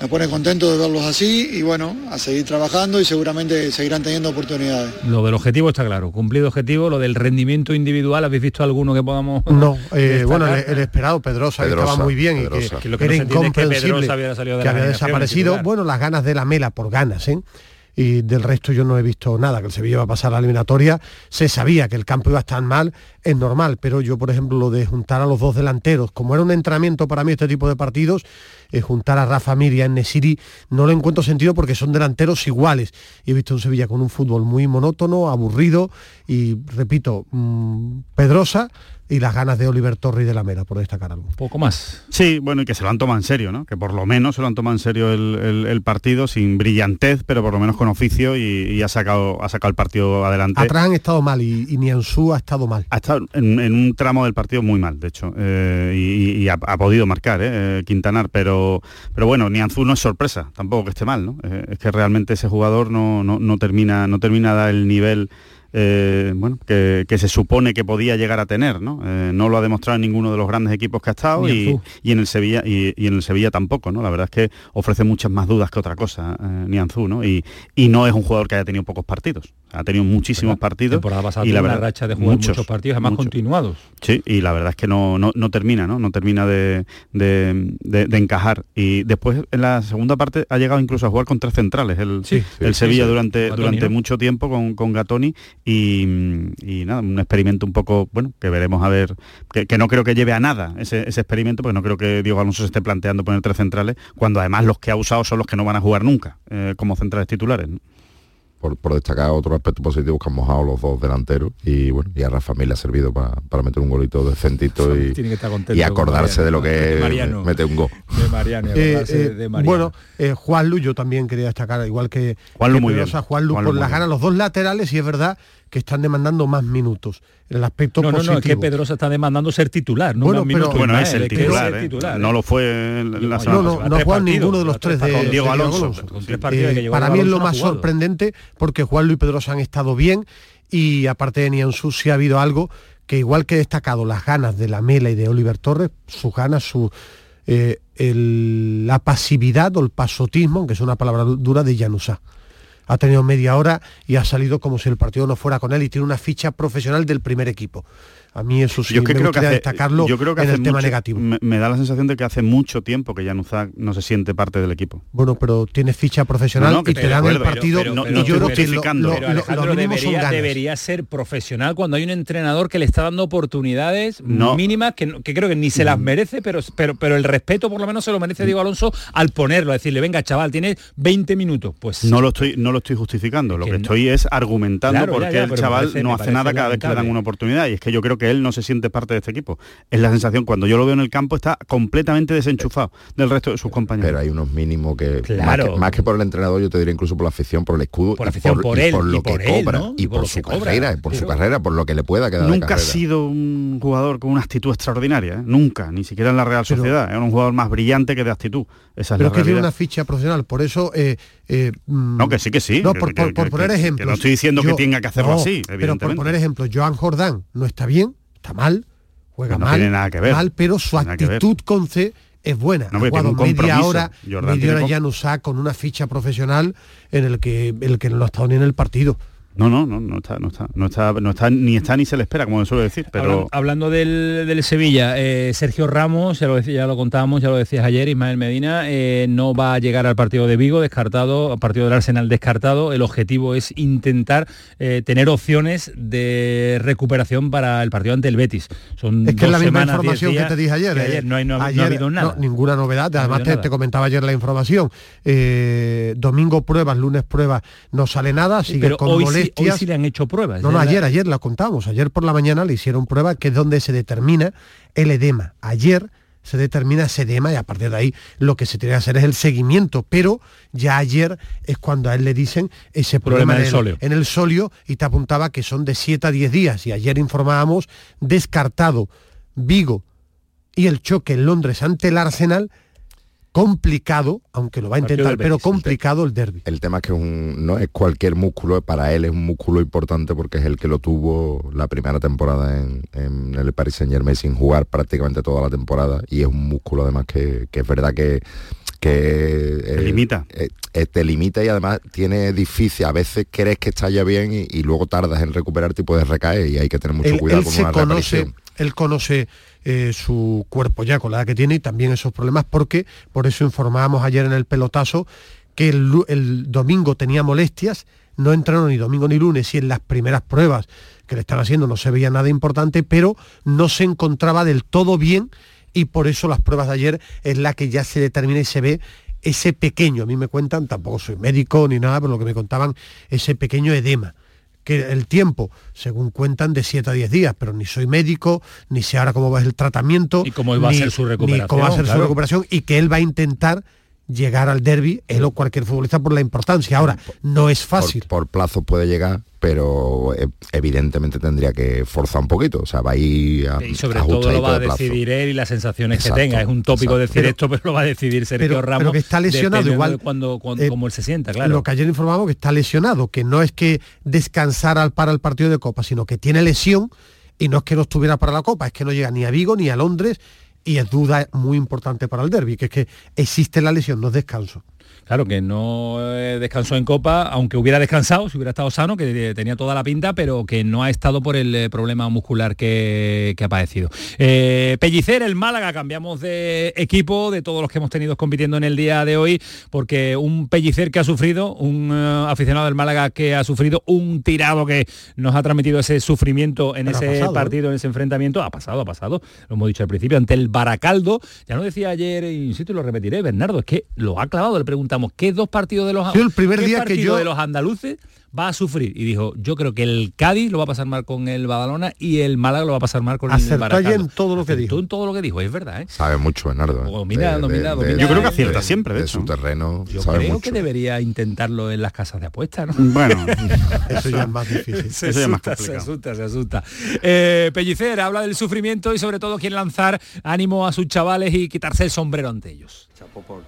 nos pone contentos de verlos así y bueno, a seguir trabajando y seguramente seguirán teniendo oportunidades. Lo del objetivo está claro, cumplido objetivo, lo del rendimiento individual, ¿habéis visto alguno que podamos...? No, eh, bueno, el, el, esperado Pedrosa, Pedrosa, que estaba muy bien Pedrosa. y que, que, que era no incomprensible que, había, que había desaparecido. Titular. Bueno, las ganas de la mela por ganas, ¿eh? Y del resto yo no he visto nada, que el Sevilla va a pasar a la eliminatoria, se sabía que el campo iba a estar mal, es normal, pero yo por ejemplo lo de juntar a los dos delanteros, como era un entrenamiento para mí este tipo de partidos, eh, juntar a Rafa Mir y a Nesiri no le encuentro sentido porque son delanteros iguales. Y he visto un Sevilla con un fútbol muy monótono, aburrido y, repito, mmm, Pedrosa, y las ganas de Oliver Torre y de la Mera, por destacar algo. Poco más. Sí, bueno, y que se lo han tomado en serio, ¿no? Que por lo menos se lo han tomado en serio el, el, el partido, sin brillantez, pero por lo menos con oficio y, y, ha, sacado, ha sacado el partido adelante. Atrás han estado mal y, y Nianzú ha estado mal. Ha estado en, en, un tramo del partido muy mal, de hecho, eh, y, y ha, ha, podido marcar eh, Quintanar, pero, pero bueno, Nianzú no es sorpresa, tampoco que esté mal, ¿no? Eh, es que realmente ese jugador no, no, no, termina, no termina de dar el nivel eh, bueno, que, que, se supone que podía llegar a tener, ¿no? Eh, no lo ha demostrado en ninguno de los grandes equipos que ha estado y, y, en el Sevilla y, y, en el Sevilla tampoco, ¿no? La verdad es que ofrece muchas más dudas que otra cosa, eh, Nianzú, ¿no? Y, y no es un jugador que haya tenido pocos partidos, ha tenido muchísimos ¿verdad? partidos Temporada pasada y la una verdad racha de jugar muchos, muchos partidos, además muchos. continuados. Sí, y la verdad es que no, no, no termina, ¿no? No termina de, de, de, de, encajar. Y después en la segunda parte ha llegado incluso a jugar con tres centrales el, sí, el sí, Sevilla sí, durante, Gatoni, durante ¿no? mucho tiempo con, con Gatoni y, nada, un experimento un poco, bueno, que veremos a ver, que, no creo que lleve a nada ese, ese experimento, porque no creo que Diego Alonso se esté planteando poner tres centrales, cuando además los que ha usado son los que no van a jugar nunca eh, como centrales titulares. Por, por, destacar otro aspecto positivo que han mojado los dos delanteros y bueno y a Rafa Mil le ha servido para, para meter un golito decentito y, y acordarse de lo que Mariano, mete un gol. De Mariano, eh, eh, de Mariano. bueno eh, Juan Lu yo también quería destacar igual que Juan Lu muy bien. Juan Lu Juan por las ganas los dos laterales y es verdad que están demandando más minutos el aspecto no, positivo. No, no, es que Pedrosa está demandando ser titular, no bueno, más pero, minutos. Bueno, es el es titular, es titular ¿eh? no lo fue en la No, no, no ha jugado ninguno de los tres de, con Diego Alonso. Con tres partidos que eh, para mí es lo más jugado. sorprendente porque Juan Luis Pedrosa han estado bien y aparte de Nianzú sí ha habido algo que igual que he destacado las ganas de la Mela y de Oliver Torres, sus ganas, su eh, el, la pasividad o el pasotismo, aunque es una palabra dura, de Janusá ha tenido media hora y ha salido como si el partido no fuera con él y tiene una ficha profesional del primer equipo. A mí eso sí yo que me creo que hace, destacarlo yo creo que en el mucho, tema negativo. Me, me, da la sensación de que hace mucho tiempo que Januzak no se siente parte del equipo. Bueno, pero tiene ficha profesional no, no, y te dan acuerdo, el partido pero, pero, y yo creo que lo, lo, lo, lo debería, debería, ser profesional cuando hay un entrenador que le está dando oportunidades no. mínimas que, que, creo que ni se las Mm. merece, pero, pero, pero el respeto por lo menos se lo merece Diego Alonso al ponerlo, a decirle, venga chaval, tienes 20 minutos. Pues no lo estoy, no lo estoy justificando, lo que, que estoy es argumentando claro, porque ya, ya, el chaval no hace nada cada vez que le dan una oportunidad y es que yo creo que él no se siente parte de este equipo. Es la sensación cuando yo lo veo en el campo está completamente desenchufado del resto de sus compañeros. Pero hay unos mínimos que, claro. más que, más que por el entrenador, yo te diría incluso por la afición, por el escudo, por, la afición, por, por, él, y por lo y por que él, cobra ¿no? y, por, por su carrera, por pero... su carrera, por lo que le pueda quedar. Nunca ha sido un jugador con una actitud extraordinaria, ¿eh? nunca, ni siquiera en la Real Sociedad. Era un jugador más brillante que de actitud. Esa es pero la es que realidad. tiene una ficha profesional, por eso. Eh, eh, no, que sí, que sí. No, por, que, por, por que, poner ejemplos. no estoy diciendo yo, que tenga que hacerlo no, así, Pero por poner ejemplos, Joan Jordán no está bien, está mal, juega no mal, tiene nada que ver. mal, pero su actitud con C es buena. No, ha jugado media hora, Jordan media hora ya no con una ficha profesional en el que el que no ha estado ni en el partido. No, no, no, no está, no está, no está, no está, ni está ni se le espera, como suele decir. Pero hablando, del, Sevilla, eh, Sergio Ramos, ya lo decía, ya lo contábamos, ya lo decías ayer, Ismael Medina, eh, no va a llegar al partido de Vigo, descartado, al partido del Arsenal descartado. El objetivo es intentar eh, tener opciones de recuperación para el partido ante el Betis. Son es que es la misma información que te dije ayer. ayer no, ha habido nada. ninguna novedad. Además te, comentaba ayer la información. domingo pruebas, lunes pruebas, no sale nada, sigue con hoy sí le han hecho pruebas. No, no, ayer, ayer la contamos. Ayer por la mañana le hicieron prueba que es donde se determina el edema. Ayer se determina ese edema y a partir de ahí lo que se tiene que hacer es el seguimiento, pero ya ayer es cuando a él le dicen ese problema, en, el, solio. en el solio y te apuntaba que son de 7 a 10 días y ayer informábamos descartado Vigo y el choque en Londres ante el Arsenal complicado, aunque lo va a intentar, pero complicado el derby. El tema es que no es cualquier músculo, para él es un músculo importante porque es el que lo tuvo la primera temporada en, el Paris Saint Germain sin jugar prácticamente toda la temporada y es un músculo además que, es verdad que que te limita. eh, eh, te limita y además tiene difícil a veces crees que está ya bien y, luego tardas en recuperar y puedes recaer y hay que tener mucho cuidado con una conoce, él conoce eh, su cuerpo ya con la edad que tiene y también esos problemas porque por eso informábamos ayer en el pelotazo que el, domingo tenía molestias, no entrenó ni domingo ni lunes y en las primeras pruebas que le están haciendo no se veía nada importante, pero no se encontraba del todo bien y por eso las pruebas de ayer es la que ya se determina y se ve ese pequeño, a mí me cuentan, tampoco soy médico ni nada, pero lo que me contaban, ese pequeño edema que el tiempo, según cuentan, de 7 a 10 días, pero ni soy médico, ni sé ahora cómo va el tratamiento, y cómo va a ser su recuperación, cómo va a ser su recuperación, y que él va a intentar llegar al derby, él o cualquier futbolista por la importancia. Ahora, no es fácil. Por, plazo puede llegar, pero eh, evidentemente tendría que forzar un poquito. O sea, va a ir a, Y sobre todo lo va a decidir él y las sensaciones que tenga. Es un tópico decir esto, pero lo va a decidir Sergio Ramos. Pero que está lesionado igual. Cuando, cuando eh, como él se sienta, claro. Lo que ayer informamos que está lesionado, que no es que descansara para el partido de Copa, sino que tiene lesión y no es que no estuviera para la Copa, es que no llega ni a Vigo ni a Londres y es duda muy importante para el derby, que es que existe la lesión, no es descanso. Claro, que no eh, descansó en Copa, aunque hubiera descansado, si hubiera estado sano, que tenía toda la pinta, pero que no ha estado por el eh, problema muscular que, ha padecido. Eh, Pellicer, el Málaga, cambiamos de equipo, de todos los que hemos tenido compitiendo en el día de hoy, porque un Pellicer que ha sufrido, un aficionado del Málaga que ha sufrido, un tirado que nos ha transmitido ese sufrimiento en ese partido, en ese enfrentamiento, ha pasado, ha pasado, lo hemos dicho al principio, ante el Baracaldo, ya lo decía ayer, insisto y lo repetiré, Bernardo, es que lo ha clavado, le preguntamos ¿qué dos partidos de los, el primer día que yo... de los andaluces va a sufrir? Y dijo, yo creo que el Cádiz lo va a pasar mal con el Badalona y el Málaga lo va a pasar mal con el Baracaldo. en todo lo que dijo. en todo lo que dijo, es verdad, ¿eh? Sabe mucho, Bernardo. Oh, mira, yo creo que acierta siempre, de, su terreno. Yo creo que debería intentarlo en las casas de apuestas, ¿no? Bueno, eso ya es más difícil. se, asusta, se asusta, se asusta. Eh, Pellicer habla del sufrimiento y sobre todo quiere lanzar ánimo a sus chavales y quitarse el sombrero ante ellos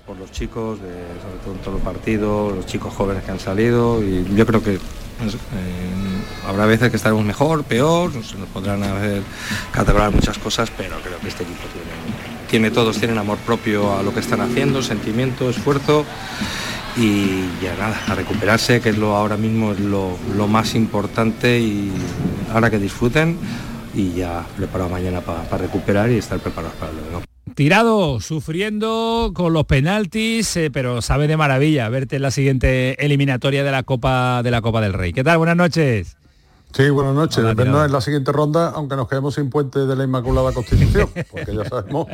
por, los chicos, sobre todo en todo el partido, los chicos jóvenes que han salido y yo creo que pues, eh, habrá veces que estaremos mejor, peor, se nos podrán haber catalogar muchas cosas, pero creo que este equipo tiene, tiene todos, tienen amor propio a lo que están haciendo, sentimiento, esfuerzo y ya nada, a recuperarse, que es lo ahora mismo es lo, más importante y ahora que disfruten y ya preparado mañana para recuperar y estar preparados para lo demás. Tirado, sufriendo con los penaltis, eh, pero sabe de maravilla verte en la siguiente eliminatoria de la Copa de la Copa del Rey. ¿Qué tal? Buenas noches. Sí, buenas noches. Vernos en la siguiente ronda, aunque nos quedemos sin puente de la Inmaculada Constitución, porque ya sabemos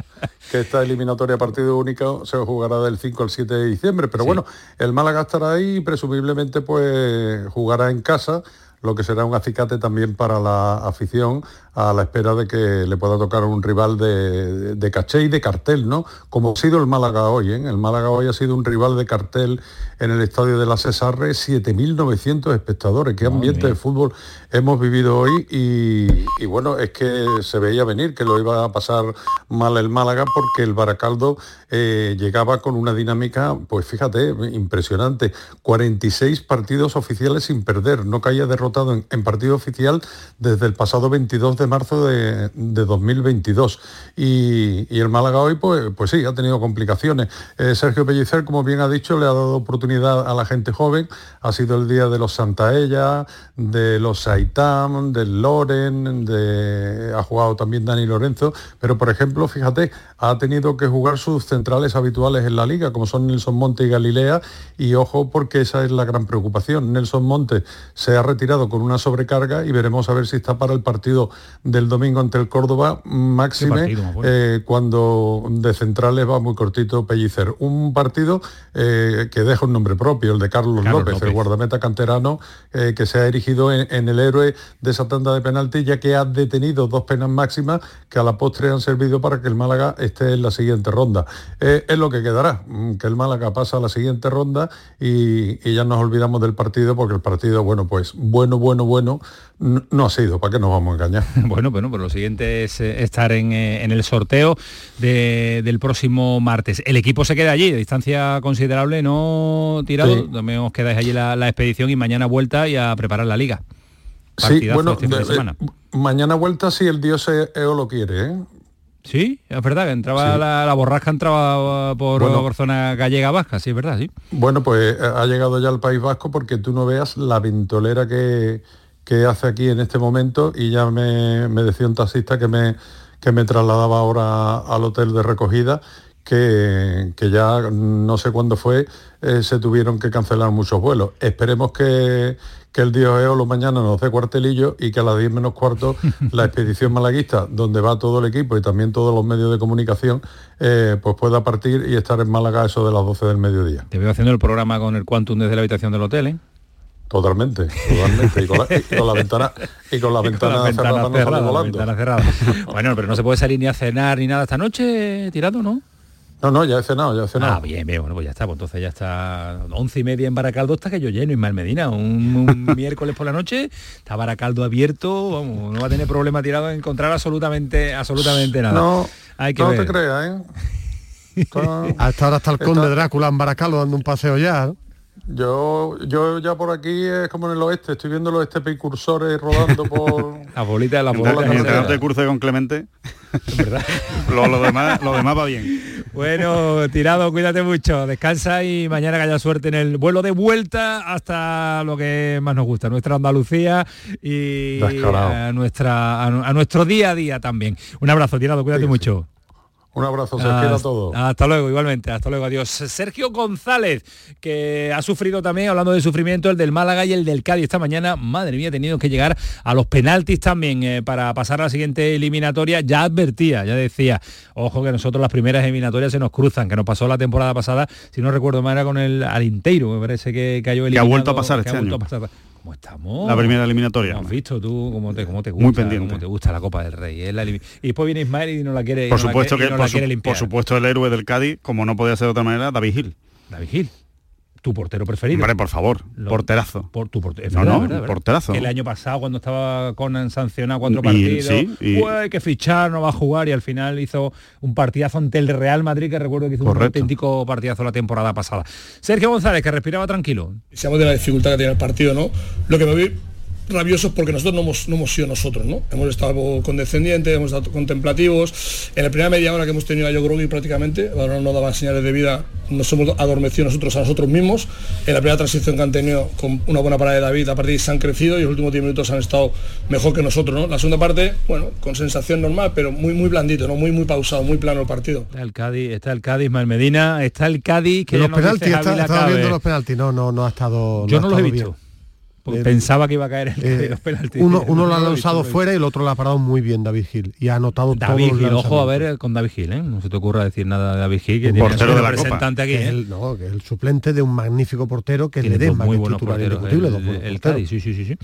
que esta eliminatoria partido único se jugará del 5 al 7 de diciembre. Pero bueno, el Málaga estará ahí y presumiblemente pues jugará en casa lo que será un acicate también para la afición a la espera de que le pueda tocar un rival de, caché y de cartel, ¿no? Como ha sido el Málaga hoy, ¿eh? El Málaga hoy ha sido un rival de cartel en el estadio de la Cesarre, 7.900 espectadores. ¿Qué ambiente de fútbol hemos vivido hoy? Y, bueno, es que se veía venir que lo iba a pasar mal el Málaga porque el Baracaldo eh, llegaba con una dinámica, pues fíjate, impresionante. 46 partidos oficiales sin perder, no caía derrotado derrotado en, partido oficial desde el pasado 22 de marzo de, 2022. Y, el Málaga hoy, pues, pues sí, ha tenido complicaciones. Eh, Sergio Pellicer, como bien ha dicho, le ha dado oportunidad a la gente joven. Ha sido el día de los Santaella, de los Saitam, del Loren, de... ha jugado también Dani Lorenzo. Pero, por ejemplo, fíjate, ha tenido que jugar sus centrales habituales en la liga, como son Nelson Monte y Galilea. Y ojo, porque esa es la gran preocupación. Nelson Monte se ha retirado con una sobrecarga y veremos a ver si está para el partido del domingo ante el Córdoba, máxime eh, cuando de centrales va muy cortito Pellicer. Un partido eh, que deja un nombre propio, el de Carlos, López, el guardameta canterano eh, que se ha erigido en, el héroe de esa tanda de penalti, ya que ha detenido dos penas máximas que a la postre han servido para que el Málaga esté en la siguiente ronda. es lo que quedará, mm, que el Málaga pasa a la siguiente ronda y, y ya nos olvidamos del partido porque el partido, bueno, pues bueno, bueno, bueno, no, ha sido, ¿para qué nos vamos a engañar? bueno, bueno, pues lo siguiente es eh, estar en, eh, en el sorteo del próximo martes. El equipo se queda allí, de distancia considerable, no tirado, también os quedáis allí la, expedición y mañana vuelta y a preparar la liga. sí, bueno, este eh, mañana vuelta si el dios EO lo quiere, ¿eh? Sí, es verdad, que entraba la, borrasca entraba por, por, zona gallega vasca, sí, es verdad, sí. Bueno, pues ha llegado ya al País Vasco porque tú no veas la ventolera que, que hace aquí en este momento y ya me, decía un taxista que me, que me trasladaba ahora al hotel de recogida que, que ya no sé cuándo fue, eh, se tuvieron que cancelar muchos vuelos. Esperemos que, que el Dios Eolo mañana nos dé cuartelillo y que a las 10 menos cuarto la expedición malaguista, donde va todo el equipo y también todos los medios de comunicación, eh, pues pueda partir y estar en Málaga eso de las 12 del mediodía. Te veo haciendo el programa con el Quantum desde la habitación del hotel, ¿eh? Totalmente, totalmente. Y con la, ventana, y con la ventana, cerrada, Bueno, pero no se puede salir ni a cenar ni nada esta noche tirado, ¿no? No, no, ya he cenado, ya he cenado. Ah, bien, bien, bueno, pues ya está, pues entonces ya está once y media en Baracaldo hasta que yo lleno, Ismael Medina, un, miércoles por la noche, está Baracaldo abierto, vamos, no va a tener problema tirado en encontrar absolutamente, absolutamente nada. No, Hay que no te creas, ¿eh? Hasta ahora está el conde Drácula en Baracaldo dando un paseo ya, ¿no? Yo, yo ya por aquí es como en el oeste, estoy viendo los este precursores rodando por. la bolita de la bola. En de curso con Clemente. ¿Verdad? lo, demás, lo demás va bien. Bueno, tirado, cuídate mucho, descansa y mañana que haya suerte en el vuelo de vuelta hasta lo que más nos gusta, nuestra Andalucía y a, nuestra, a, nuestro día a día también. Un abrazo, tirado, cuídate mucho. Un abrazo, se a todo. Hasta luego, igualmente, hasta luego, adiós. Sergio González, que ha sufrido también, hablando de sufrimiento, el del Málaga y el del Cádiz esta mañana, madre mía, ha tenido que llegar a los penaltis también eh, para pasar a la siguiente eliminatoria. Ya advertía, ya decía, ojo que nosotros las primeras eliminatorias se nos cruzan, que nos pasó la temporada pasada, si no recuerdo mal, era con el Alinteiro, me parece que cayó el Que ha vuelto a pasar este año. ¿Cómo estamos? La primera eliminatoria. ¿Has visto tú cómo te, cómo te gusta? Muy pendiente. Cómo te gusta la Copa del Rey. y después viene Ismael y no la quiere Por supuesto que, por, supuesto el héroe del Cádiz, como no podía ser de otra manera, David Gil. David Gil tu portero preferido. Vale, por favor, porterazo. Por tu portero. No, no, porterazo. El año pasado cuando estaba Conan sancionado cuatro partidos, sí, hay que fichar, no va a jugar y al final hizo un partidazo ante el Real Madrid que recuerdo que hizo un auténtico partidazo la temporada pasada. Sergio González que respiraba tranquilo. Seamos de la dificultad que tiene el partido, ¿no? Lo que me vi rabiosos porque nosotros no hemos, no hemos sido nosotros, ¿no? Hemos estado condescendientes, hemos estado contemplativos. En la primera media hora que hemos tenido a Yo y prácticamente, ahora no daban señales de vida, nos hemos adormecido nosotros a nosotros mismos. En la primera transición que han tenido con una buena parada de David, a partir de ahí se han crecido y los últimos 10 minutos han estado mejor que nosotros, ¿no? La segunda parte, bueno, con sensación normal, pero muy muy blandito, ¿no? Muy muy pausado, muy plano el partido. Está el Cádiz, está el Cádiz, Malmedina, está el Cádiz que los penaltis, está, viendo los penaltis, no, no, no ha estado. Yo no, los he visto. Eh, pensaba que iba a caer el eh, los penaltis. Uno, uno lo ha lanzado fuera y el otro lo ha parado muy bien David Gil. Y ha anotado David Gil, ojo a ver con David Gil, ¿eh? No se te ocurra decir nada de David Gil, que tiene portero de representante aquí. Que el, no, que es el suplente de un magnífico portero que le dé más indiscutible. El, el, el sí, sí, sí, sí.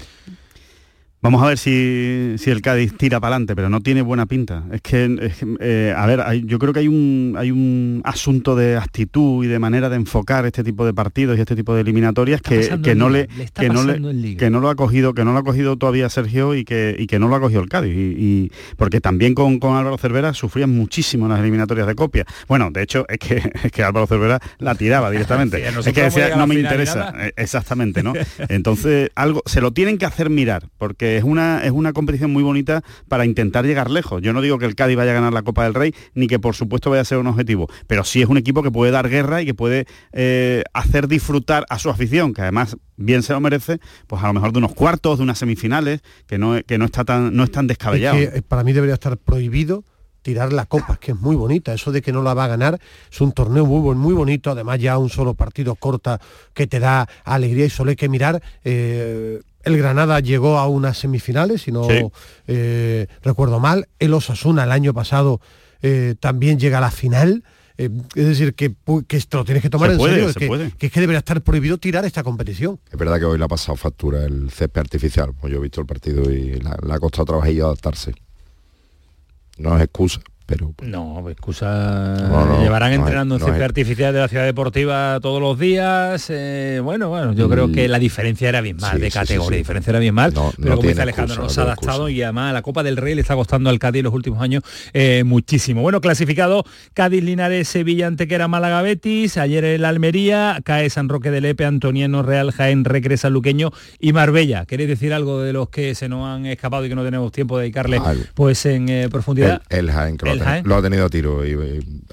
Vamos a ver si, si el Cádiz tira para adelante, pero no tiene buena pinta. Es que, eh, a ver, yo creo que hay un, hay un asunto de actitud y de manera de enfocar este tipo de partidos y este tipo de eliminatorias que, que no le, que no le que no lo ha cogido, que no lo ha cogido todavía Sergio y que, y que no lo ha cogido el Cádiz. Y, porque también con, con, Álvaro Cervera sufrían muchísimo en las eliminatorias de copia. Bueno, de hecho, es que, es que Álvaro Cervera la tiraba directamente. es que decía, no me interesa. Eh, exactamente, ¿no? Entonces, algo, se lo tienen que hacer mirar, porque es una, es una competición muy bonita para intentar llegar lejos. Yo no digo que el Cádiz vaya a ganar la Copa del Rey, ni que por supuesto vaya a ser un objetivo, pero sí es un equipo que puede dar guerra y que puede eh, hacer disfrutar a su afición, que además bien se lo merece, pues a lo mejor de unos cuartos, de unas semifinales, que no, que no está tan, no es tan descabellado. Eh, para mí debería estar prohibido tirar la copa, que es muy bonita. Eso de que no la va a ganar es un torneo muy, muy bonito. Además ya un solo partido corta que te da alegría y solo hay que mirar. Eh, el Granada llegó a unas semifinales, si no eh, recuerdo mal. El Osasuna el año pasado eh, también llega a la final. Eh, es decir, que, esto lo tienes que tomar en serio, que, es que debería estar prohibido tirar esta competición. Es verdad que hoy le ha pasado factura el césped artificial, pues yo he visto el partido y le ha costado trabajar y adaptarse. No es excusa, pero pues, no excusa llevarán entrenando en césped artificial de la ciudad deportiva todos los días eh, bueno bueno yo creo que mm. la diferencia era bien mal de categoría diferencia era bien mal pero como dice Alejandro nos ha adaptado y además la Copa del Rey le está costando al Cádiz los últimos años eh, muchísimo. Bueno clasificado Cádiz Linares Sevilla Antequera Málaga Betis ayer el Almería cae San Roque de Lepe Antoniano Real Jaén Recresa Luqueño y Marbella. Queréis decir algo de los que se nos han escapado y que no tenemos tiempo de dedicarle pues en eh, profundidad el, Jaén lo ha tenido a tiro y,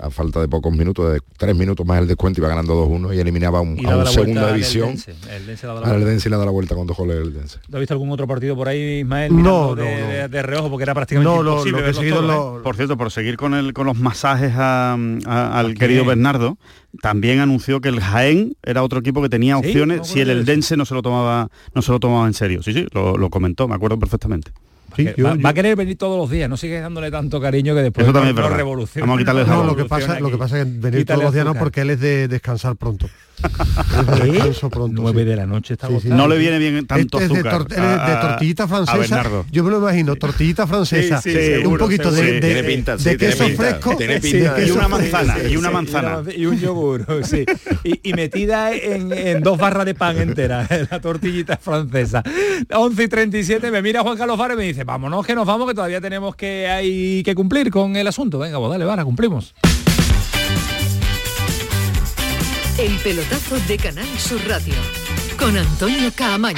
a falta de pocos minutos, de tres minutos más el descuento iba ganando 2-1 y eliminaba a un, segunda división. El Dense, el Dense le da la vuelta con dos goles el Dense. ¿Lo has visto algún otro partido por ahí, Ismael? No, de, reojo porque era prácticamente imposible. ¿eh? Por cierto, por seguir con el con los masajes al querido Bernardo, también anunció que el Jaén era otro equipo que tenía opciones si el Eldense no se lo tomaba no se lo tomaba en serio. Sí, sí, lo comentó, me acuerdo perfectamente va, a querer venir todos los días, no sigue dándole tanto cariño que después Eso también no, revolución. Vamos a quitarle no, lo que pasa, lo que pasa es que venir todos los días no porque él es de descansar pronto. Pronto, 9 de la noche está No le viene bien tanto es azúcar. De, de, tortillita francesa. Yo me lo imagino, tortillita francesa. un poquito de, de, queso fresco. y una manzana. Y una manzana. Y un yogur, sí. Y, metida en, dos barras de pan entera, la tortillita francesa. 11 y 37, me mira Juan Carlos Faro y me dice, vámonos que nos vamos, que todavía tenemos que, hay que cumplir con el asunto. Venga, pues dale, vara, cumplimos. El pelotazo de Canal Sur Radio con Antonio Caamaño.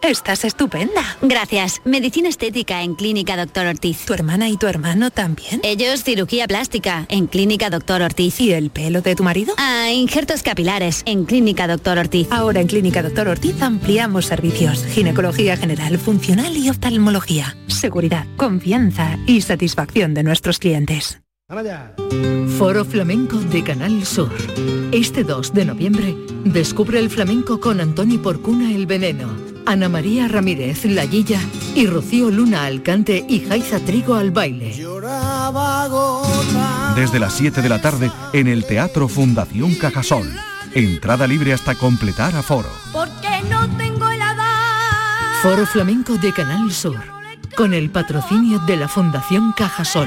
Estás estupenda. Gracias. Medicina estética en Clínica Doctor Ortiz. ¿Tu hermana y tu hermano también? Ellos cirugía plástica en Clínica Doctor Ortiz. ¿Y el pelo de tu marido? Ah, injertos capilares en Clínica Doctor Ortiz. Ahora en Clínica Doctor Ortiz ampliamos servicios. Ginecología general, funcional y oftalmología. Seguridad, confianza y satisfacción de nuestros clientes. Foro Flamenco de Canal Sur. Este 2 de noviembre, descubre el flamenco con Antoni Porcuna El Veneno, Ana María Ramírez La Guilla y Rocío Luna al cante y Jaiza Trigo al baile. Desde las 7 de la tarde en el Teatro Fundación Cajasol. Entrada libre hasta completar a foro. Porque no tengo Foro Flamenco de Canal Sur. Con el patrocinio de la Fundación Cajasol.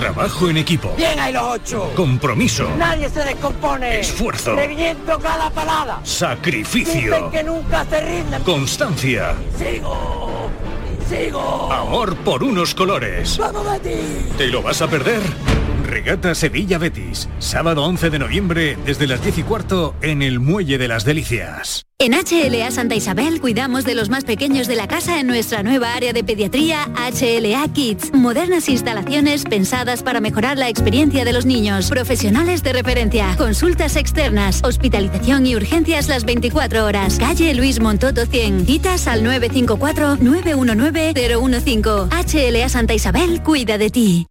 Trabajo en equipo. Bien hay los ocho. Compromiso. Nadie se descompone. Esfuerzo. Reviento cada palada. Sacrificio. que nunca se rinden. Constancia. Sigo. Sigo. Amor por unos colores. ¡Vamos a ti! ¿Te lo vas a perder? Regata Sevilla Betis, sábado 11 de noviembre desde las 10 y cuarto en el Muelle de las Delicias. En HLA Santa Isabel cuidamos de los más pequeños de la casa en nuestra nueva área de pediatría HLA Kids. Modernas instalaciones pensadas para mejorar la experiencia de los niños. Profesionales de referencia. Consultas externas. Hospitalización y urgencias las 24 horas. Calle Luis Montoto 100. Citas al 954-919-015. HLA Santa Isabel cuida de ti.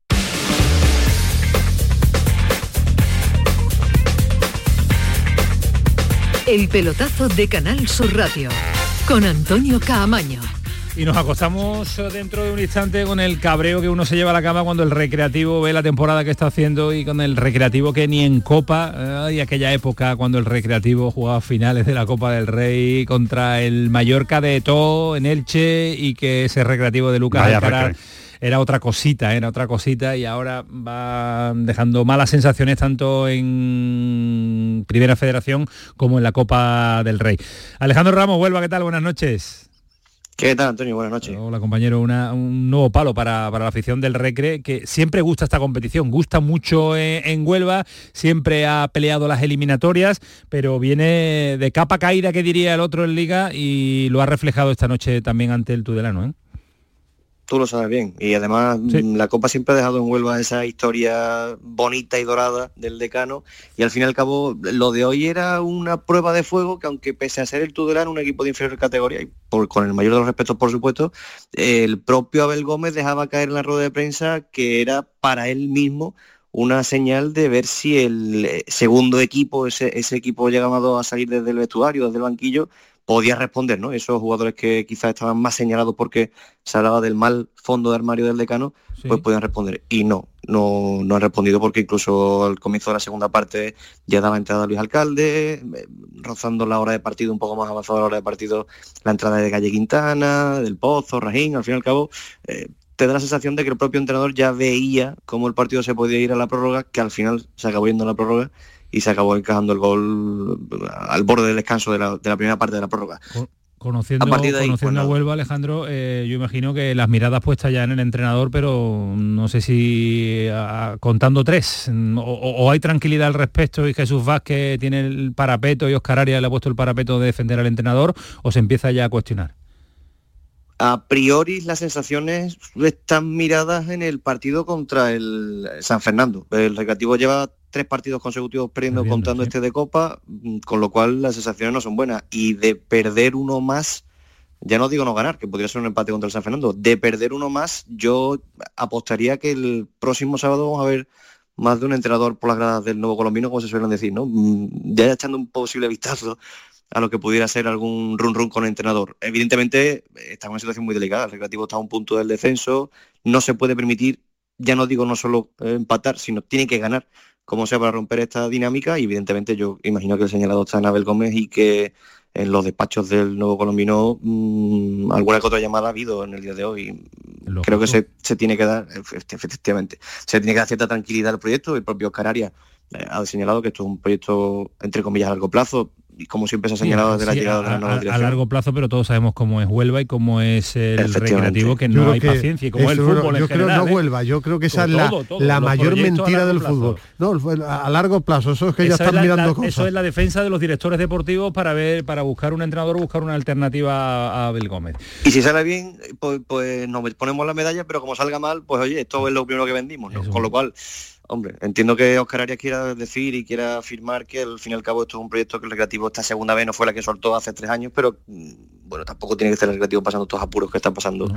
El pelotazo de Canal Sur Radio con Antonio Caamaño. Y nos acostamos dentro de un instante con el cabreo que uno se lleva a la cama cuando el recreativo ve la temporada que está haciendo y con el recreativo que ni en Copa, y aquella época cuando el recreativo jugaba finales de la Copa del Rey contra el Mallorca de todo en Elche y que ese recreativo de Lucas Alcaraz era otra cosita, era otra cosita y ahora va dejando malas sensaciones tanto en Primera Federación como en la Copa del Rey. Alejandro Ramos, vuelva, ¿qué tal? Buenas noches. ¿Qué tal, Antonio? Buenas noches. Hola, compañero. un nuevo palo para, la afición del Recre, que siempre gusta esta competición, gusta mucho en, Huelva, siempre ha peleado las eliminatorias, pero viene de capa caída, que diría el otro en Liga, y lo ha reflejado esta noche también ante el Tudelano. ¿eh? Tú lo sabes bien. Y además mm, la Copa siempre ha dejado en Huelva esa historia bonita y dorada del decano. Y al fin y al cabo, lo de hoy era una prueba de fuego que aunque pese a ser el Tudelano un equipo de inferior categoría, y con el mayor de los respetos por supuesto, el propio Abel Gómez dejaba caer en la rueda de prensa que era para él mismo una señal de ver si el eh, segundo equipo, ese, ese equipo llamado a salir desde el vestuario, desde el banquillo, podía responder, ¿no? Esos jugadores que quizás estaban más señalados porque se hablaba del mal fondo de armario del decano, pues podían responder. Y no, no, no han respondido porque incluso al comienzo de la segunda parte ya daba entrada Luis Alcalde, eh, rozando la hora de partido, un poco más avanzada la hora de partido, la entrada de Calle Quintana, del Pozo, Rajín, al fin y al cabo, eh, te da la sensación de que el propio entrenador ya veía cómo el partido se podía ir a la prórroga, que al final se acabó yendo a la prórroga y se acabó encajando el gol al borde del descanso de la, primera parte de la prórroga. Conociendo, a, conociendo pues Huelva, Alejandro, eh, yo imagino que las miradas puestas ya en el entrenador, pero no sé si contando tres, o, hay tranquilidad al respecto y Jesús Vázquez tiene el parapeto y Oscar Arias le ha puesto el parapeto de defender al entrenador, o se empieza ya a cuestionar. A priori las sensaciones están miradas en el partido contra el San Fernando. El Recreativo lleva tres partidos consecutivos perdiendo contando este de Copa, mm, con lo cual las sensaciones no son buenas. Y de perder uno más, ya no digo no ganar, que podría ser un empate contra el San Fernando, de perder uno más, yo apostaría que el próximo sábado vamos a ver más de un entrenador por las gradas del nuevo colombino, como se suelen decir, ¿no? Mm, ya echando un posible vistazo a lo que pudiera ser algún run run con el entrenador. Evidentemente está en una situación muy delicada, el Recreativo está a un punto del descenso, no se puede permitir, ya no digo no solo empatar, sino tiene que ganar como sea para romper esta dinámica y evidentemente yo imagino que el señalado está en Abel Gómez y que en los despachos del nuevo colombino mm, alguna que otra llamada ha habido en el día de hoy. Creo que se, tiene que dar, efectivamente, se tiene que dar cierta tranquilidad al proyecto. El propio Canaria eh, ha señalado que esto es un proyecto, entre comillas, a largo plazo, como siempre se ha señalado desde la llegada de la nueva a, a, largo plazo, pero todos sabemos cómo es Huelva y cómo es el recreativo, que no hay paciencia y como el fútbol Yo creo no ¿eh? Huelva, yo creo que esa es la, mayor mentira del fútbol. No, a largo plazo, eso es que ya están mirando cosas. Eso es la defensa de los directores deportivos para ver, para buscar un entrenador, buscar una alternativa a Abel Gómez. Y si sale bien, pues, pues nos ponemos la medalla, pero como salga mal, pues oye, esto es lo primero que vendimos, Con lo cual Hombre, entiendo que Oscar Arias quiera decir y quiera afirmar que al fin y al cabo esto es un proyecto que el Recreativo esta segunda vez no fue la que soltó hace tres años, pero mm, bueno, tampoco tiene que ser el Recreativo pasando estos apuros que están pasando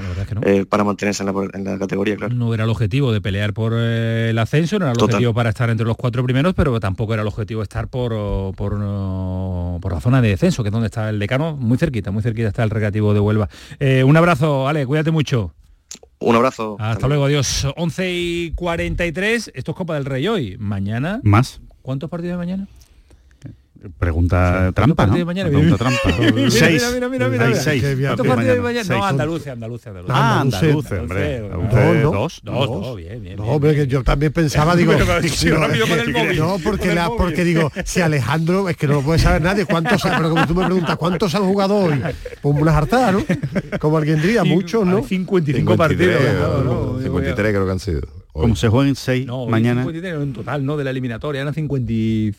eh, para mantenerse en la, categoría, claro. No era el objetivo de pelear por eh, el ascenso, no era el objetivo para estar entre los cuatro primeros, pero tampoco era el objetivo estar por, por, por la zona de descenso, que es donde está el decano, muy cerquita, muy cerquita está el Recreativo de Huelva. Eh, un abrazo, Ale, cuídate mucho. Un abrazo. Hasta luego, adiós. 11 y 43, esto es Copa del Rey hoy. Mañana. Más. ¿Cuántos partidos de mañana? Pregunta trampa, ¿no? Mañana? Pregunta trampa. seis. Mira, mira, mira, mira. seis. ¿Cuántos partidos de mañana? No, Andalucía, Andalucía, Andalucía. Ah, Andalucía, hombre. Dos, dos, dos, bien, bien. No, hombre, que yo también pensaba, digo... No, porque, la, porque digo, si Alejandro, es que no lo puede saber nadie, ¿cuántos, pero como tú me preguntas, ¿cuántos han jugado hoy? Pues unas hartadas, ¿no? Como alguien diría, muchos, ¿no? 55 partidos. 53 creo que han sido. Como se jueguen seis No, mañana. 53 en total, no de la eliminatoria, eran 50.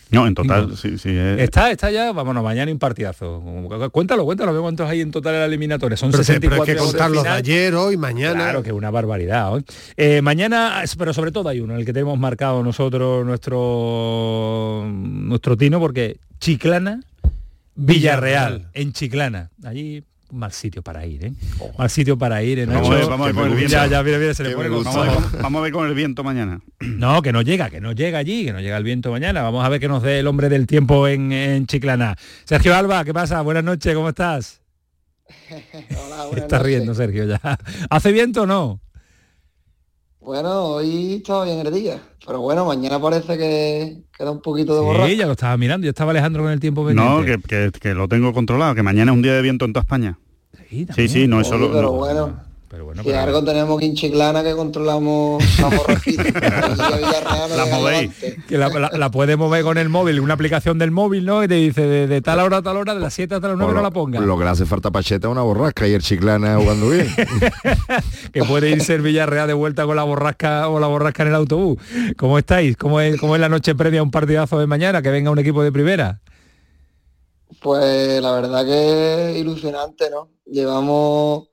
No, en total, sí, sí. Está, está ya, vámonos, mañana un partidazo. Cuéntalo, cuéntalo, cuántos hay en total en la eliminatoria. Son Pero, 64 pero hay que juegos de contarlos de ayer, hoy, mañana. Claro, que es una barbaridad. hoy. Eh, mañana, pero sobre todo hay uno, el que tenemos marcado nosotros, nuestro nuestro tino, porque Chiclana, Villarreal, en Chiclana. Allí mal sitio para ir, ¿eh? Mal sitio para ir, ¿eh, Vamos a Nacho? ver, vamos a ver con el viento. Ya, ya, mira, mira, se le pone. Vamos a ver- vamos a ver con el viento mañana. No, que no llega, que no llega allí, que no llega el viento mañana. Vamos a ver qué nos dé el hombre del tiempo en, en Chiclana. Sergio Alba, ¿qué pasa? Buenas noches, ¿cómo estás? Estás riendo, Sergio, ya. ¿Hace viento o no? Bueno, hoy estaba bien el día, pero bueno, mañana parece que queda un poquito de borrasca. Sí, ya lo estaba mirando. Ya estaba Alejandro con el tiempo No, pendiente. que, que- que lo tengo controlado, que mañana es un día de viento en toda España. Sí, sí, no es Oye, solo... pero no. bueno, si pero- algo tenemos aquí en Chiclana que controlamos la borrasquita. Aquí a Villarreal no La llega movéis. Que la, la- la puede mover con el móvil, una aplicación del móvil, ¿no? Que te dice de, de tal hora a tal hora, de las 7 hasta las 9 no la ponga. Lo que le hace falta a Pacheta es una borrasca y el Chiclana jugando bien. que puede irse el Villarreal de vuelta con la borrasca o la borrasca en el autobús. ¿Cómo estáis? ¿Cómo es, cómo es la noche previa a un partidazo de mañana? Que venga un equipo de primera. Pues la verdad que es ilusionante, ¿no? Llevamos,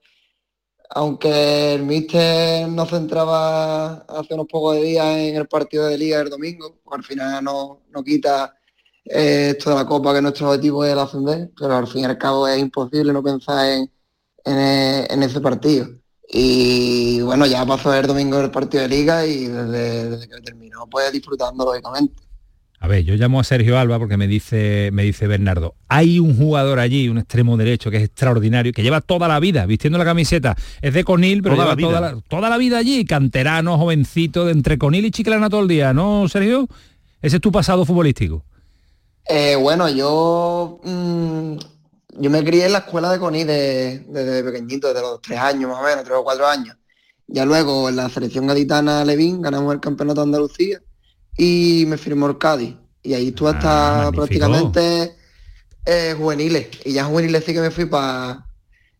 aunque el míster nos centraba hace unos pocos días en el partido de liga el domingo, pues al final no, no quita eh, esto de la Copa, que nuestro objetivo es el ascender, pero al fin y al cabo es imposible no pensar en, en, e- en ese partido. Y bueno, ya pasó el domingo el partido de liga y desde, desde que terminó, pues disfrutando lógicamente. A ver, yo llamo a Sergio Alba porque me dice, me dice Bernardo, hay un jugador allí, un extremo derecho que es extraordinario, que lleva toda la vida vistiendo la camiseta. Es de Conil, pero Toda lleva la toda, la, toda la vida allí, canterano, jovencito, de entre Conil y Chiclana todo el día, ¿no, Sergio? Ese es tu pasado futbolístico. Eh, bueno, yo mm, yo me crié en la escuela de Coní de- desde pequeñito, desde los tres años más o menos, tres o cuatro años. Ya luego en la selección gaditana Levín ganamos el campeonato de Andalucía y me firmó el Cádiz. Y ahí estuve hasta prácticamente eh, juveniles. Y ya juveniles sí que me fui para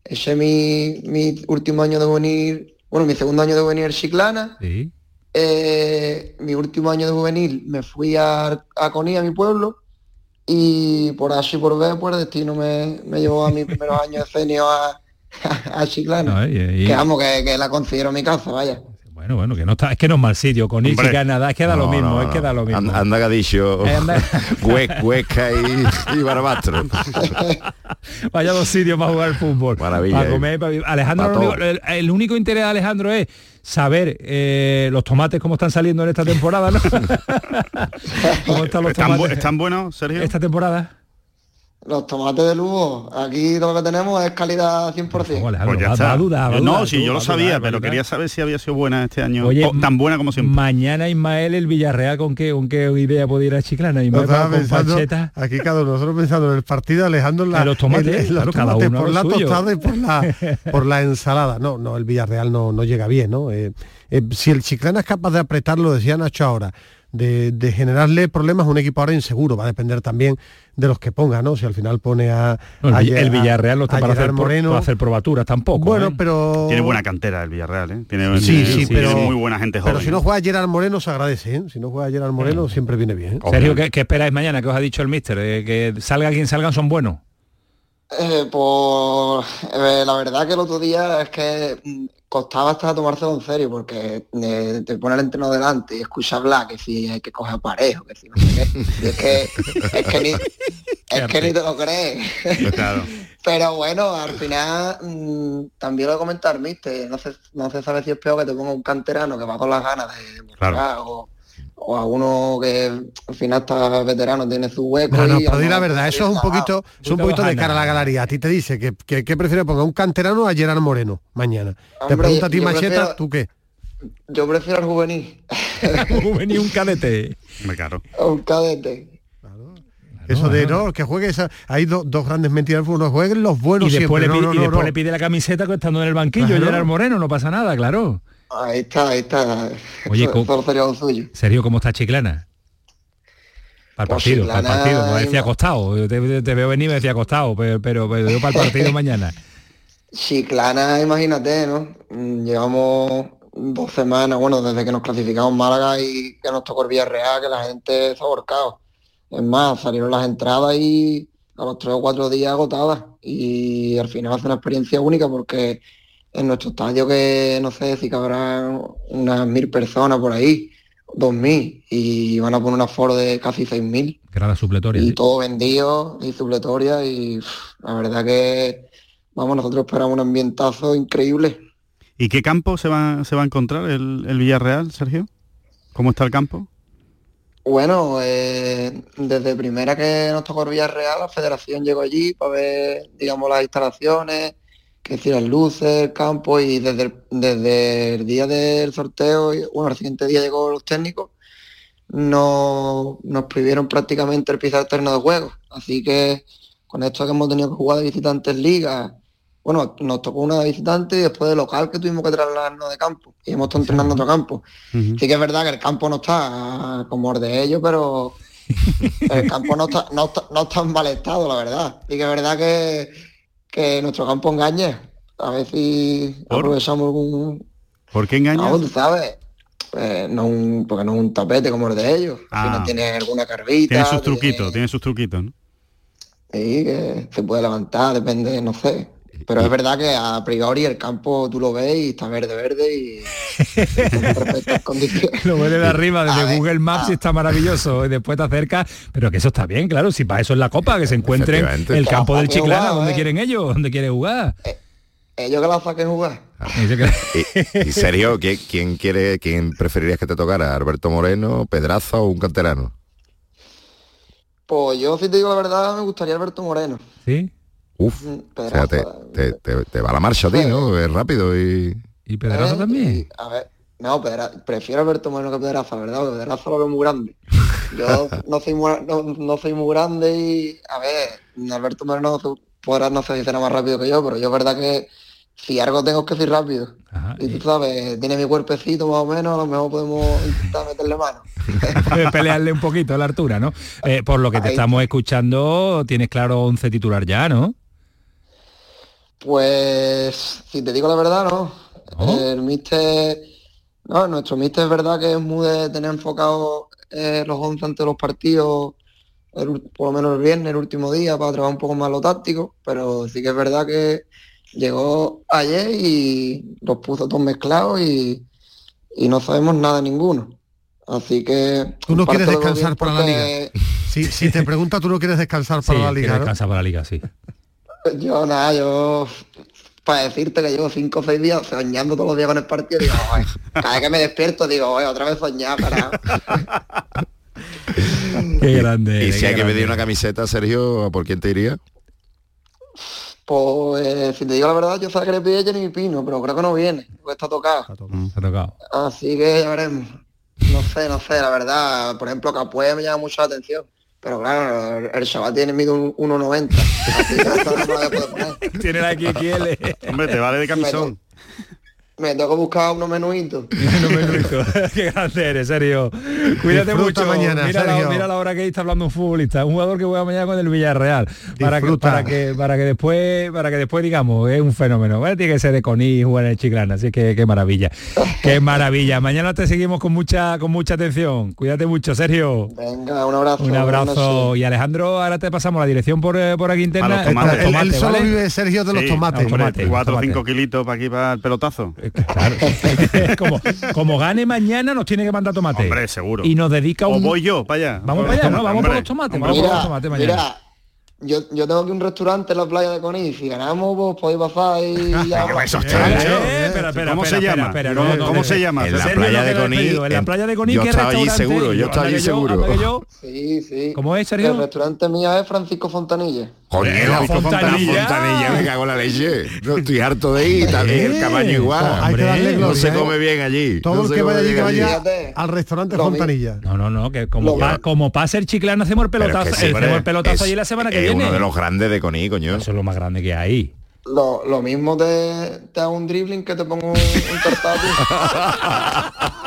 ese mi, mi último año de juvenil, bueno, mi segundo año de juvenil en Chiclana. Sí. Eh, mi último año de juvenil me fui a, a Coní, a mi pueblo, y por y por B, pues el destino me, me llevó a mis primeros años de senior a, a, Chiclana. No, y- y- Que vamos, que, que la considero mi casa, vaya. Bueno, bueno, que no está, es que no es mal sitio, Conil, Hombre. Chiclana, es que da lo mismo, no, es que da lo mismo. Anda, anda que ha dicho Eh, anda- Hue- Huesca y, y Barbastro. Vaya dos sitios para jugar fútbol. Maravilla, Para eh. comer, para vivir. Alejandro, único- el, el único interés de Alejandro es saber eh, los tomates cómo están saliendo en esta temporada, ¿no? ¿Cómo están los ¿Están, bu- tomates están buenos, Sergio? esta temporada? Los tomates de Lugo, aquí lo que tenemos es calidad 100%. Pues ya está. no, si tú, yo lo sabía, pero quería saber si había sido buena este año. Oye, O tan buena como siempre. Mañana Ismael el Villarreal con qué, con qué idea puede ir a Chiclana. Ismael estaba con pensando, Pacheta. aquí cada uno, nosotros pensando en el partido, Alejandro en, la, los tomates, en- en los claro, cada tomates, uno por la suyo. tostada y por la, por la ensalada. No, no, el Villarreal no, no llega bien, ¿no? Eh, eh, si el Chiclana es capaz de apretar, lo decía Nacho ahora, de, de generarle problemas a un equipo ahora inseguro, va a depender también de los que ponga, ¿no? Si al final pone a... No, el, a Villarreal no está para hacer, por- Moreno. para hacer probaturas tampoco. Bueno, ¿eh? pero... Tiene buena cantera el Villarreal, ¿eh? Tiene, Sí, sí, tiene pero muy buena gente joven. Pero si no juega Gerard Moreno se agradece, ¿eh? Si no juega Gerard Moreno siempre viene bien. Sergio, ¿qué, qué esperáis mañana? ¿Qué os ha dicho el míster? Eh, que salga quien salgan son buenos. Eh, pues eh, la verdad que el otro día es que mm, costaba hasta tomárselo en serio porque eh, te pone el entreno delante y escucha hablar que si hay que coger parejo, que si no sé qué. Y es que, es que ni, es que ni te lo crees. Claro. Pero bueno, al final mm, también lo he comentado. No se, no se sabe si es peor que te ponga un canterano que va con las ganas de demostrar o, o a uno que al final está veterano, tiene su hueco. No, no, y pero di la verdad, eso es un poquito, es un poquito de cara a la galería. A ti te dice que, que, que prefiere ponga un canterano a Gerard Moreno mañana. te pregunta a ti Macheta, prefiero- ¿tú qué? Yo prefiero al juvenil, juvenil un cadete. claro. un cadete. Eso de no, que juegue esa, hay do- dos grandes mentiras del fútbol, no jueguen los buenos y después, siempre. le, no, pide, no, y no, después no. le pide la camiseta que estando en el banquillo, Claro. Gerard Moreno, no pasa nada, claro. Ahí está, ahí está. Oye, ¿cómo- suyo. Sergio, ¿cómo está Chiclana? Para el Pues partido, para el partido, me decía acostado, te, te veo venir me decía acostado, pero, pero, pero yo para el partido mañana. Chiclana, imagínate, ¿no? Mm, Llevamos dos semanas, bueno, desde que nos clasificamos Málaga y que nos tocó el Villarreal, que la gente se ha ahorcado. Es más, salieron las entradas y a los tres o cuatro días agotadas. Y al final hace una experiencia única porque en nuestro estadio que no sé si cabrán unas mil personas por ahí, dos mil, y van a poner un aforo de casi seis mil. la supletoria. Y todo vendido y supletoria y la verdad que vamos, nosotros esperamos un ambientazo increíble. ¿Y qué campo se va, se va a encontrar el, el Villarreal, Sergio? ¿Cómo está el campo? Bueno, eh, desde primera que nos tocó el Villarreal, la federación llegó allí para ver, digamos, las instalaciones, que decir, las luces, el campo, y desde el, desde el día del sorteo, bueno, el siguiente día llegó los técnicos, no, nos prohibieron prácticamente el pisar terreno de juego. Así que con esto que hemos tenido que jugar de visitantes ligas, bueno, nos tocó una de visitante y después de local que tuvimos que trasladarnos de campo. Y hemos estado entrenando en otro campo. Sí que es verdad que el campo no está como el de ellos, pero el campo no está, no está, en mal estado, la verdad. Y que es verdad que, que nuestro campo engañe. A ver si aprovechamos algún... ¿Por qué engaña? No, tú sabes. No un, porque no es un tapete como el de ellos. Si no ah. tiene alguna carvita. Tiene sus truquitos, tiene, sus truquitos, ¿no? Sí, que se puede levantar, depende, no sé. Pero es verdad que a priori el campo tú lo ves y está verde, verde y Lo ves de arriba, desde Google Maps y está maravilloso. Y después te acercas, pero que eso está bien, claro, si para eso es la copa, que se encuentren el campo del Chiclana, donde ¿eh? quieren ellos, donde quiere jugar. Eh, ellos que la saquen jugar. Ah. y, serio, ¿quién, quiere, quién preferirías que te tocara? ¿Alberto Moreno, Pedraza o un canterano? Pues yo si te digo la verdad, me gustaría Alberto Moreno. ¿Sí? Uf, o sea, te, te, va la marcha a ti, ¿no? Es rápido y... ¿Y Pedraza también? a ver, no, prefiero a Alberto Moreno que Pedraza, ¿verdad? Porque Pedraza lo veo muy grande. Yo no soy muy, no, soy muy grande y, a ver, Alberto Moreno podrá no sé si será más rápido que yo, pero yo es verdad que si algo tengo que ser rápido. y tú sabes, tiene mi cuerpecito más o menos, a lo mejor podemos intentar meterle mano. Pelearle un poquito a la altura, ¿no? Eh, por lo que te estamos escuchando, tienes claro 11 titular ya, ¿no? Pues, si te digo la verdad, no. El mister, no, nuestro mister es verdad que es muy de tener enfocado eh, los 11 ante los partidos, por lo menos el viernes, el último día, para trabajar un poco más lo táctico, pero sí que es verdad que llegó ayer y los puso todos mezclados y, no sabemos nada ninguno. Así que... Tú no quieres descansar para la liga. Si, si, te pregunta, tú no quieres descansar para la liga. descansar para la liga, sí. Yo nada, yo para decirte que llevo cinco o seis días soñando todos los días con el partido, digo, cada vez que me despierto digo, otra vez soñar para. qué grande. ¿Y si hay que pedir una camiseta, Sergio, por quién te iría? Pues si te digo la verdad, yo sabía que le pide Jenny Pino, pero creo que no viene, porque está tocado. Está tocado. Así que ya veremos. No sé, no sé, la verdad. Por ejemplo, Capué me llama mucho la atención. Pero claro, el chaval tiene miedo 1,90. tiene la XXL. Hombre, te vale de camisón. Me tengo que buscar unos menuitos. unos menuitos. Qué grande eres, serio. Cuídate mucho. mañana, mira, La, mira la hora que está hablando un futbolista, un jugador que juega mañana con el Villarreal. Para que, para que, para que después, para que después digamos, es un fenómeno. tiene que ser de Coní jugar en el Chiclana, así que qué maravilla. qué maravilla. Mañana te seguimos con mucha, con mucha atención. Cuídate mucho, Sergio. Venga, un abrazo. Un abrazo. Y Alejandro, ahora te pasamos la dirección por, eh, por aquí interna. el, solo vive Sergio de los tomates. Cuatro o cinco kilitos para aquí para el pelotazo. Claro. como, como gane mañana nos tiene que mandar tomate. Hombre, seguro. Y nos dedica un... O voy yo para allá. Vamos para allá, ¿no? Vamos por los tomates. Vamos por los tomates mañana. Mira, yo, yo tengo aquí un restaurante en la playa de Conil. Si ganamos, vos podéis pasar y ya. eso está ¿Cómo se llama? ¿Cómo se llama? En la playa de Conil. En la playa de Conil. Yo estaba allí seguro, yo estaba allí seguro. Sí, sí. ¿Cómo es, Sergio? El restaurante mío es Francisco Fontanilla. Coño, la fontanilla. fontanilla, me cago en la leche. No estoy harto de ir, también el cabaño igual. no se come bien allí. Todo el que vaya allí que vaya al restaurante Fontanilla. No, no, no, que como, como pasa el chiclano hacemos el pelotazo, hacemos el pelotazo allí la semana que viene. Uno de los grandes de Coní, coño. Eso es lo más grande que hay. Lo, lo mismo te, te hago un dribbling que te pongo un, un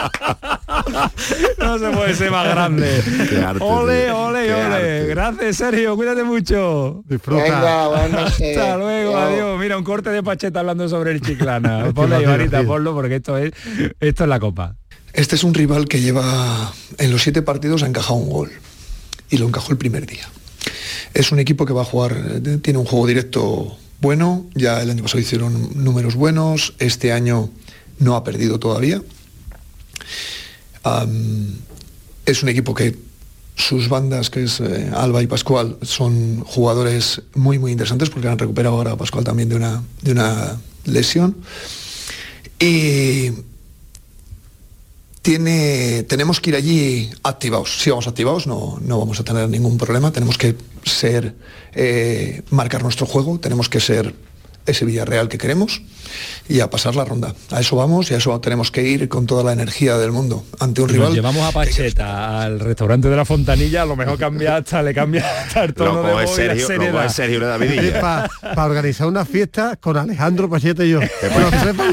no se puede ser más grande. ole, ole, ole. Gracias, Sergio. Cuídate mucho. Disfruta. Hasta luego, adiós. Mira, un corte de pacheta hablando sobre el chiclana. Ponle, Ibarita, ponlo, porque esto es, esto es la copa. Este es un rival que lleva en los siete partidos ha encajado un gol. Y lo encajó el primer día. Es un equipo que va a jugar, tiene un juego directo bueno, ya el año pasado hicieron números buenos, este año no ha perdido todavía. es un equipo que sus bandas, que es eh, Alba y Pascual, son jugadores muy, muy interesantes porque han recuperado ahora a Pascual también de una, de una lesión. Y tiene, tenemos que ir allí activados. Si vamos activados no, no vamos a tener ningún problema. Tenemos que ser, eh, marcar nuestro juego, tenemos que ser ese Villarreal que queremos y a pasar la ronda. A eso vamos y a eso tenemos que ir con toda la energía del mundo ante un rival. llevamos a Pacheta al restaurante de la Fontanilla, a lo mejor cambia hasta, le cambia hasta el tono de voz Sergio, es Sergio Para organizar una fiesta con Alejandro Pacheta y yo. Me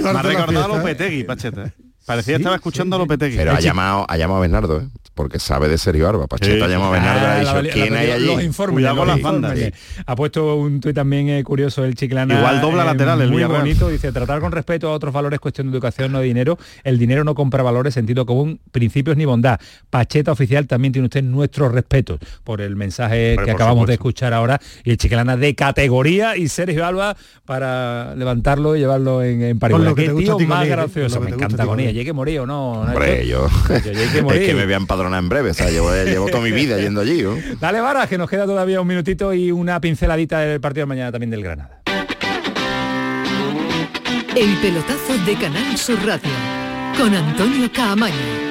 ha recordado a Lopetegui, Pacheta. ¿Eh? Parecía que estaba escuchando a Lopetegui. Pero ha llamado, ha llamado a Bernardo, ¿eh? porque sabe de Sergio Arba. Pacheta ha llamado a Bernardo y ha dicho, ¿quién hay allí? Los informes, con las bandas. Ha puesto un tuit también eh, curioso el Chiclana. Igual dobla lateral el Muy bonito, dice, tratar con respeto a otros valores cuestión de educación, no de dinero. El dinero no compra valores, sentido común, principios ni bondad. Pacheta oficial también tiene usted nuestro respeto por el mensaje que acabamos de escuchar ahora. Y el Chiclana de categoría y Sergio Alba para levantarlo y llevarlo en, en París. Lo que ¿Qué tío más gracioso? Me encanta Llegue morir o no Hombre, yo, es que me voy a empadronar en breve, o sea, llevo, llevo toda mi vida yendo allí. Dale, Vara, que nos queda todavía un minutito y una pinceladita del partido de mañana también del Granada. El pelotazo de Canal Sur Radio con Antonio Caamaño.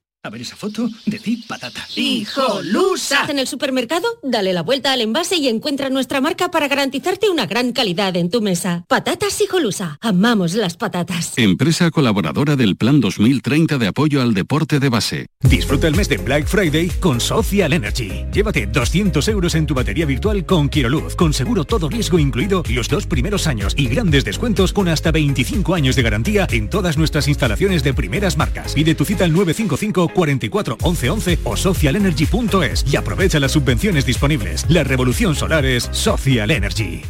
A ver esa foto, decid patata. ¡Hijolusa! En el supermercado, dale la vuelta al envase y encuentra nuestra marca para garantizarte una gran calidad en tu mesa. Patatas Hijolusa. Amamos las patatas. Empresa colaboradora del Plan 2030 de apoyo al deporte de base. Disfruta el mes de Black Friday con Social Energy. Llévate 200 euros en tu batería virtual con Quiroluz, con seguro todo riesgo incluido los dos primeros años y grandes descuentos con hasta 25 años de garantía en todas nuestras instalaciones de primeras marcas. Pide tu cita al 955 44 11 11 o socialenergy.es y aprovecha las subvenciones disponibles. La revolución solar es Social Energy.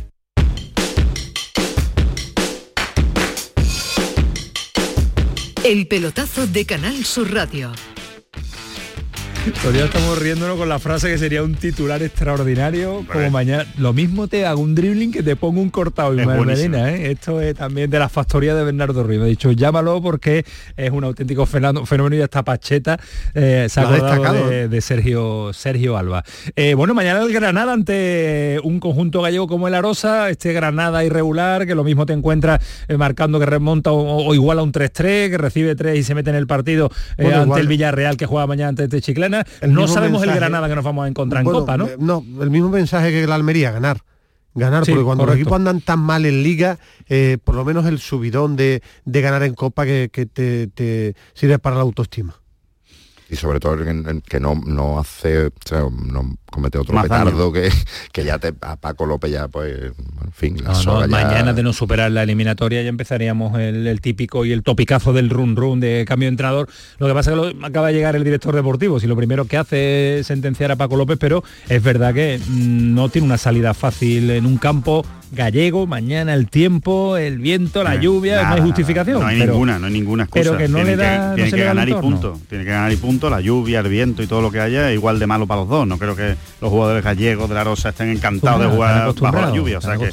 El pelotazo de Canal Sur Radio Todavía estamos riéndonos con la frase que sería un titular extraordinario, como mañana. Lo mismo te hago un dribbling que te pongo un cortado y ¿eh? Esto es también de la factoría de Bernardo Ruiz. Me ha dicho, llámalo porque es un auténtico fenómeno y esta pacheta eh, se ha acordado de, Sergio, Sergio Alba. Eh, bueno, mañana el Granada ante un conjunto gallego como el Arosa, este Granada irregular, que lo mismo te encuentras marcando que remonta o, igual a un 3-3, que recibe 3 y se mete en el partido ante el Villarreal que juega mañana ante este Chiclana no sabemos el Granada que nos vamos a encontrar en Copa, ¿no? Eh, no, el mismo mensaje que la Almería, ganar. Ganar, porque cuando los equipos andan tan mal en liga, eh, por lo menos el subidón de, ganar en Copa que, te, te sirve para la autoestima y sobre todo que, no, no hace, o sea, no comete otro petardo que, que ya te, a Paco López ya, pues, en fin, la Mañana de no superar la eliminatoria ya empezaríamos el, típico y el topicazo del run run de cambio de entrenador. Lo que pasa es que acaba de llegar el director deportivo, si lo primero que hace es sentenciar a Paco López, pero es verdad que mm, no tiene una salida fácil en un campo gallego, mañana el tiempo, el viento, la lluvia, no hay justificación. No hay ninguna, no hay ninguna excusa. Pero que no le da, tiene que, ganar y punto. Tiene que ganar y punto, la lluvia, el viento y todo lo que haya es igual de malo para los dos. No creo que los jugadores gallegos de la Rosa estén encantados de jugar bajo la lluvia. O sea que,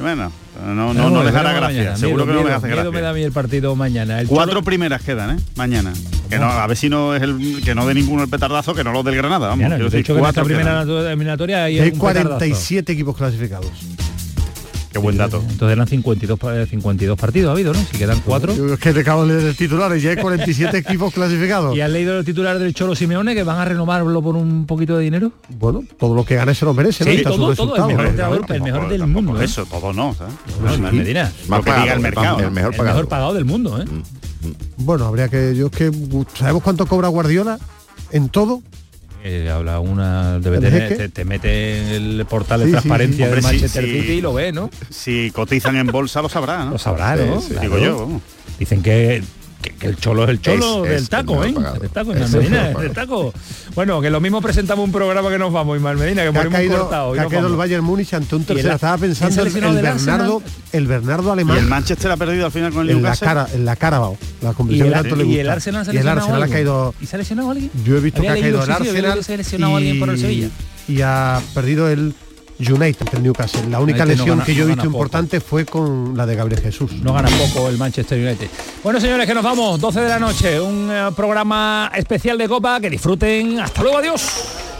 bueno, no, no, no les hará gracia. Seguro que no les hace gracia. me da a mí el partido mañana. Cuatro primeras quedan, ¿eh? Mañana. Que no, a ver si no es el que no de ninguno el petardazo, que no los del Granada. Vamos. Mañana, de hecho, cuatro primera eliminatoria hay, hay 47 equipos clasificados Qué buen dato. Entonces eran 52, 52 partidos ha habido, ¿no? Si quedan cuatro. es que te acabo de leer el titular, ya hay 47 equipos clasificados. ¿Y has leído el titular del Cholo Simeone que van a renovarlo por un poquito de dinero? Bueno, todo lo que gane se lo merece, sí, todo, todo, el mejor, el mejor del mundo. ¿eh? Eso, todo no, ¿sabes? No, Medina. Más que diga el mercado. El mejor pagado. El mejor pagado del mundo, ¿eh? Bueno, habría que yo es que ¿sabemos cuánto cobra Guardiola en todo? Eh, habla una debe tener, te, mete en el portal de transparencia de Manchester City y lo ve, ¿no? Si cotizan en bolsa lo sabrá, ¿no? Lo sabrá, ¿no? Digo yo. Dicen que que, el cholo es el cholo del taco, ¿eh? Del taco, en Medina, del taco. Bueno, que lo mismo presentamos un programa que nos vamos, Ismael Medina, que, que ha caído, cortado. Que ha caído el Bayern Múnich ante un tercero. Estaba pensando en el Bernardo, el Bernardo alemán. Y el Manchester ha perdido al final con el en La cara, en la Carabao. La competición y el, y el Arsenal y el Arsenal ha caído. ¿Y se ha lesionado alguien? Yo he visto que ha caído el Arsenal. Se ha lesionado alguien por el Sevilla. Y ha perdido el United el Newcastle. La única lesión que yo he visto importante fue con la de Gabriel Jesús. No gana poco el Manchester United. Bueno, señores, que nos vamos. 12 de la noche. Un eh, programa especial de Copa. Que disfruten. Hasta luego. Adiós.